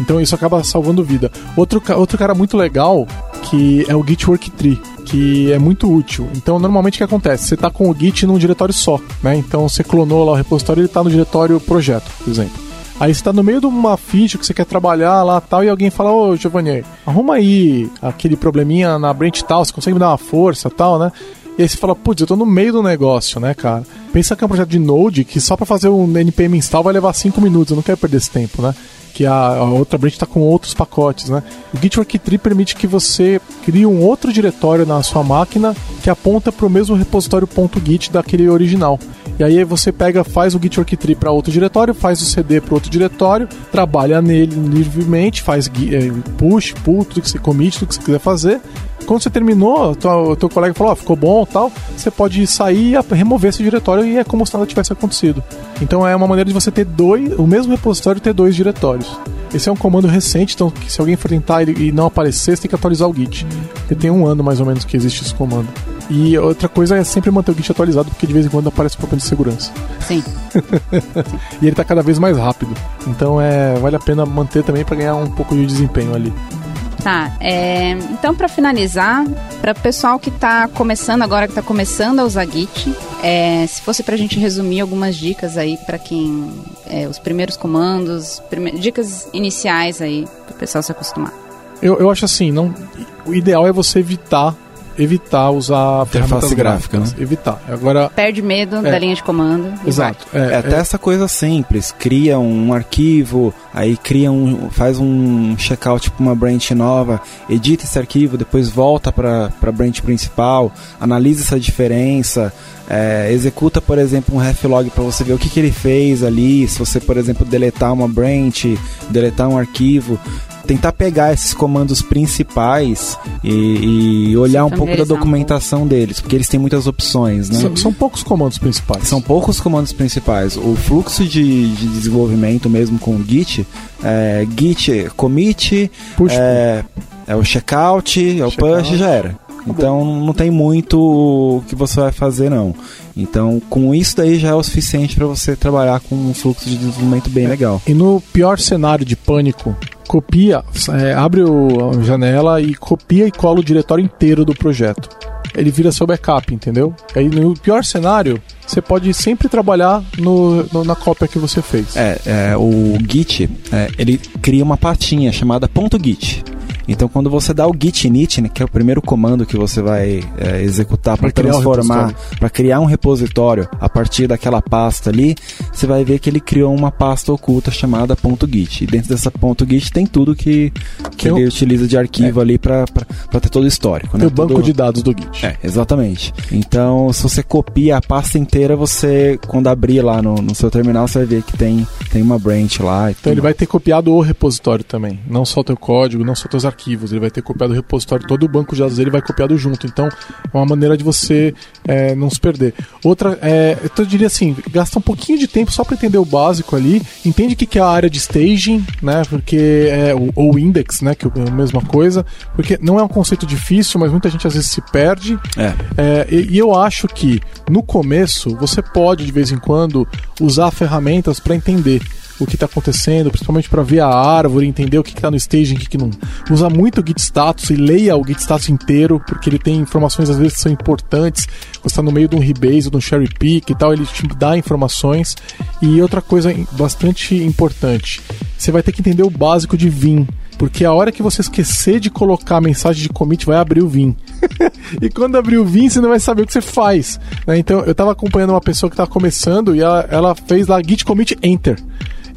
Então isso acaba salvando vida. Outro, outro cara muito legal que é o Git Work Tree que é muito útil. Então, normalmente o que acontece? Você está com o Git num diretório só, né? Então, você clonou lá o repositório e ele está no diretório projeto, por exemplo. Aí você tá no meio de uma ficha que você quer trabalhar lá tal, e alguém fala, ô Giovanni, arruma aí aquele probleminha na branch tal, você consegue me dar uma força tal, né? E aí você fala, putz, eu tô no meio do negócio, né, cara? Pensa que é um projeto de Node que só para fazer um npm install vai levar 5 minutos, eu não quero perder esse tempo, né? que a, a outra branch está com outros pacotes, né? O Git Work Tree permite que você crie um outro diretório na sua máquina que aponta para o mesmo repositório .git daquele original. E aí você pega, faz o Git Tree para outro diretório, faz o CD para outro diretório, trabalha nele livremente, faz eh, push, pull, tudo que você commit, tudo que você quiser fazer. Quando você terminou, o teu colega falou, oh, ficou bom tal, você pode sair e remover esse diretório e é como se nada tivesse acontecido. Então é uma maneira de você ter dois, o mesmo repositório ter dois diretórios. Esse é um comando recente, então se alguém for tentar e não aparecer, você tem que atualizar o Git. Porque tem um ano mais ou menos que existe esse comando. E outra coisa é sempre manter o Git atualizado, porque de vez em quando aparece problema de segurança. Sim. e ele está cada vez mais rápido. Então é, vale a pena manter também para ganhar um pouco de desempenho ali. Tá, é, então para finalizar, para o pessoal que está começando agora, que está começando a usar Git, é, se fosse para a gente resumir algumas dicas aí para quem, é, os primeiros comandos, prime dicas iniciais aí para o pessoal se acostumar. Eu, eu acho assim, não, o ideal é você evitar evitar usar interface gráfica, né? Evitar. Agora perde medo é, da linha de comando. Exato. É, é, até essa coisa simples, cria um arquivo, aí cria um, faz um checkout para uma branch nova, edita esse arquivo, depois volta para a branch principal, analisa essa diferença. É, executa, por exemplo, um reflog para você ver o que, que ele fez ali. Se você, por exemplo, deletar uma branch, deletar um arquivo, tentar pegar esses comandos principais e, e olhar um pouco da documentação deles, porque eles têm muitas opções, né? São, são, poucos comandos principais. São poucos comandos principais. O fluxo de, de desenvolvimento mesmo com o Git, é, Git commit, push, é, é, o checkout, é o push, já era. Então não tem muito o que você vai fazer não. Então com isso daí já é o suficiente para você trabalhar com um fluxo de desenvolvimento bem é. legal. E no pior cenário de pânico copia, é, abre o, a janela e copia e cola o diretório inteiro do projeto. Ele vira seu backup, entendeu? Aí no pior cenário, você pode sempre trabalhar no, no, na cópia que você fez. É, é o Git, é, ele cria uma patinha chamada .git. Então, quando você dá o git init, né, que é o primeiro comando que você vai é, executar para transformar, um para criar um repositório a partir daquela pasta ali, você vai ver que ele criou uma pasta oculta chamada .git. E dentro dessa .git tem tudo que, que ele utiliza de arquivo ali para ter todo o histórico. Tem né? o banco Todo- de dados do Git. É, exatamente. Então, se você copia a pasta inteira, você, quando abrir lá no, no seu terminal, você vai ver que tem, tem uma branch lá. Então ele tudo vai ter copiado o repositório também. Não só o teu código, não só teus arquivos. Ele vai ter copiado o repositório, todo o banco de dados dele vai copiado junto. Então é uma maneira de você é, não se perder. Outra, é, eu diria assim, gasta um pouquinho de tempo só para entender o básico ali. Entende o que que é a área de staging, né? Porque é o, ou index, né? Que é a mesma coisa. Porque não é um conceito difícil, mas muita gente às vezes se perde. É. É, e, e eu acho que no começo você pode de vez em quando usar ferramentas para entender o que está acontecendo, principalmente para ver a árvore, entender o que está no staging, o que, que não. Usa muito o Git status e leia o Git status inteiro, porque ele tem informações às vezes que são importantes. Você está no meio de um rebase de um cherry pick e tal, ele te dá informações. E outra coisa bastante importante, você vai ter que entender o básico de Vim. Porque a hora que você esquecer de colocar a mensagem de commit, vai abrir o Vim. e quando abrir o Vim, você não vai saber o que você faz. né? Então, eu tava acompanhando uma pessoa que tava começando e ela, ela fez lá git commit enter.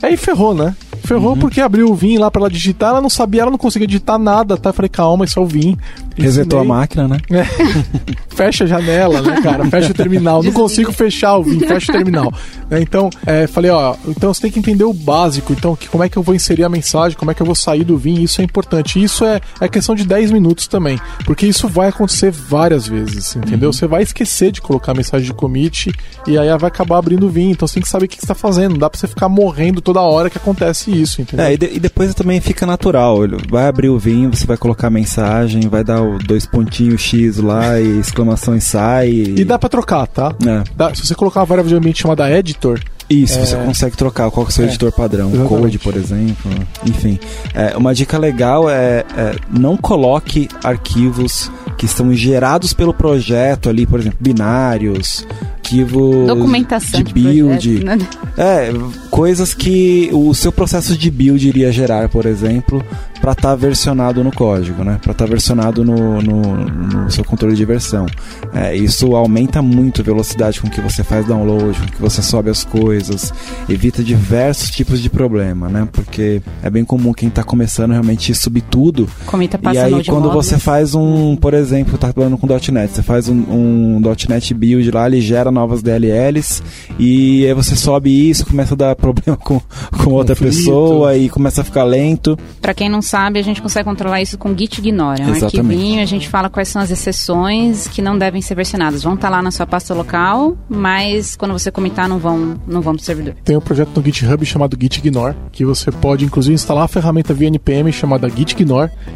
Aí ferrou, né? Ferrou porque abriu o Vim lá pra ela digitar, ela não sabia, ela não conseguia digitar nada, tá? Eu falei, calma, isso é o Vim. Resetou a máquina, né? É. fecha a janela, né, cara? Fecha o terminal. Não consigo fechar o Vim, fecha o terminal. Né, Então, é, falei, ó, então você tem que entender o básico. Então, que, como é que eu vou inserir a mensagem, como é que eu vou sair do Vim, isso é importante. Isso é, é questão de 10 minutos também. Porque isso vai acontecer várias vezes, entendeu? Você vai esquecer de colocar a mensagem de commit e aí vai acabar abrindo o Vim. Então você tem que saber o que que você tá fazendo. Não dá pra você ficar morrendo toda hora que acontece isso, entendeu? É, e, de- e depois também fica natural. Vai abrir o vinho, você vai colocar a mensagem, vai dar o dois pontinhos X lá e exclamação e sai. E dá pra trocar, tá? É. Dá- se você colocar uma variável de ambiente chamada editor, Isso, É. você consegue trocar qual que é o seu É, editor padrão, exatamente. Code, por exemplo. Enfim, é, uma dica legal é, é não coloque arquivos que estão gerados pelo projeto ali, por exemplo, binários, arquivos Documentação de de, build. projeto, né? É, coisas que o seu processo de build iria gerar, por exemplo, para estar versionado no código, né? Para estar versionado no, no, no seu controle de versão. É, isso aumenta muito a velocidade com que você faz download, com que você sobe as coisas, evita diversos tipos de problema, né? Porque é bem comum quem está começando realmente subir tudo Comita e aí, quando módulos. você faz um, por exemplo, tá trabalhando com .NET, você faz um, um .NET build lá, ele gera novas DLLs e aí você sobe isso, começa a dar problema com, com outra Conflito. pessoa e começa a ficar lento. Pra quem não sabe, a gente consegue controlar isso com git ignore. É um Exatamente. arquivinho, a gente fala quais são as exceções que não devem ser versionadas. Vão estar lá na sua pasta local, mas quando você comentar não vão, não vão pro servidor. Tem um projeto no GitHub chamado Gitignore, que você pode inclusive instalar a ferramenta via NPM chamada Gitignore.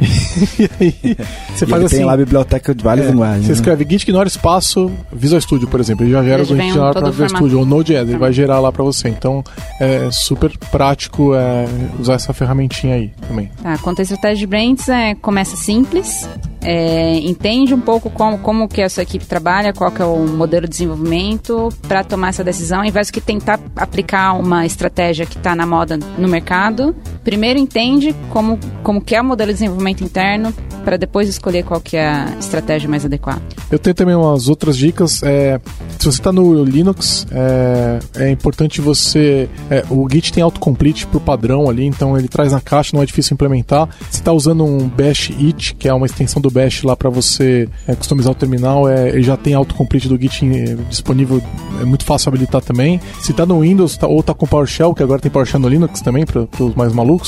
e aí você e faz ele assim. tem lá a biblioteca de várias é, linguagens. Você né? escreve Gitignore espaço Visual Studio, por exemplo. Ele já gera o Gitignore todo para Visual. Studio ou Node.js, ele Tá. vai gerar lá para você. Então é super prático é, usar essa ferramentinha aí também. Tá, quanto à estratégia de brands, é, começa simples, é, entende um pouco como, como que a sua equipe trabalha, qual que é o modelo de desenvolvimento para tomar essa decisão, ao invés de tentar aplicar uma estratégia que está na moda no mercado. Primeiro entende como, como que é o modelo de desenvolvimento interno, para depois escolher qual que é a estratégia mais adequada. Eu tenho também umas outras dicas. é, se você está no Linux, é, é importante você. é, o Git tem autocomplete por padrão ali, então ele traz na caixa, não é difícil implementar. Se está usando um Bash It, que é uma extensão do Bash lá para você é, customizar o terminal, é, ele já tem autocomplete do Git é, disponível, é muito fácil habilitar também. Se está no Windows tá- ou está com PowerShell, que agora tem PowerShell no Linux também, para os mais malucos,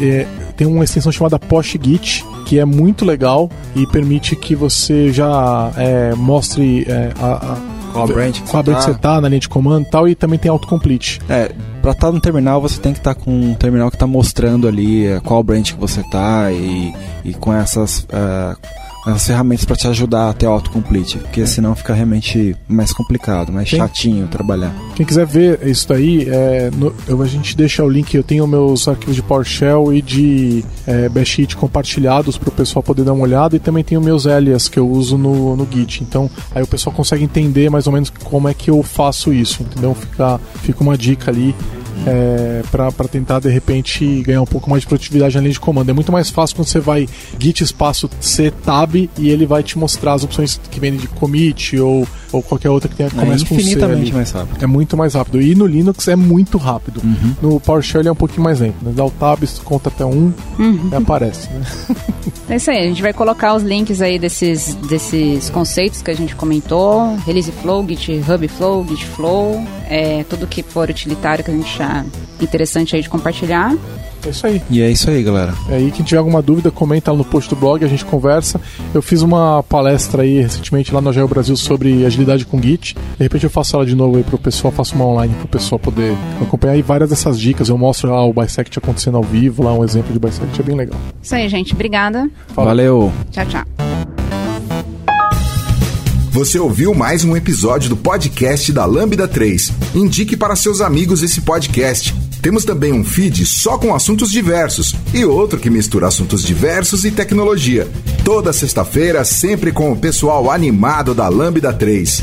é, tem uma extensão chamada PostGit, que é muito legal e permite que você já é, mostre é, a, a- Qual branch que qual a você branch tá. você tá na linha de comando e tal, e também tem autocomplete. É, pra estar no terminal você tem que estar com um terminal que tá mostrando ali é, qual branch que você tá e, e com essas, é, essas ferramentas pra te ajudar a ter o autocomplete, porque senão fica realmente mais complicado, mais Sim. chatinho trabalhar. Quem quiser ver isso daí, é, no- eu- a gente deixa o link. Eu tenho meus arquivos de PowerShell e de é, Bash compartilhados para o pessoal poder dar uma olhada. E também tenho meus alias que eu uso no, no Git. Então aí o pessoal consegue entender mais ou menos como é que eu faço isso. Entendeu? Fica, fica uma dica ali. É, para tentar de repente ganhar um pouco mais de produtividade na linha de comando. É muito mais fácil quando você vai git espaço c tab e ele vai te mostrar as opções que vêm de commit ou ou qualquer outra que tenha É começa com C infinitamente mais rápido. É muito mais rápido. E no Linux é muito rápido. Uhum. No PowerShell ele é um pouquinho mais lento. Né? Dá o tab, conta até um e aparece. Né? É isso aí, a gente vai colocar os links aí desses, desses conceitos que a gente comentou, Release Flow, GitHub Flow, Git Flow, é, tudo que for utilitário que a gente achar interessante aí de compartilhar. É isso aí. E é isso aí, galera. É aí, quem tiver alguma dúvida, comenta lá no post do blog, a gente conversa. Eu fiz uma palestra aí recentemente lá no Agile Brasil sobre agilidade com Git. De repente eu faço ela de novo aí pro pessoal, faço uma online pro pessoal poder acompanhar aí várias dessas dicas. Eu mostro lá o Bisect acontecendo ao vivo, lá um exemplo de Bisect, é bem legal. Isso aí, gente. Obrigada. Fala. Valeu! Tchau, tchau. Você ouviu mais um episódio do podcast da Lambda 3. Indique para seus amigos esse podcast. Temos também um feed só com assuntos diversos e outro que mistura assuntos diversos e tecnologia. Toda sexta-feira, sempre com o pessoal animado da Lambda 3.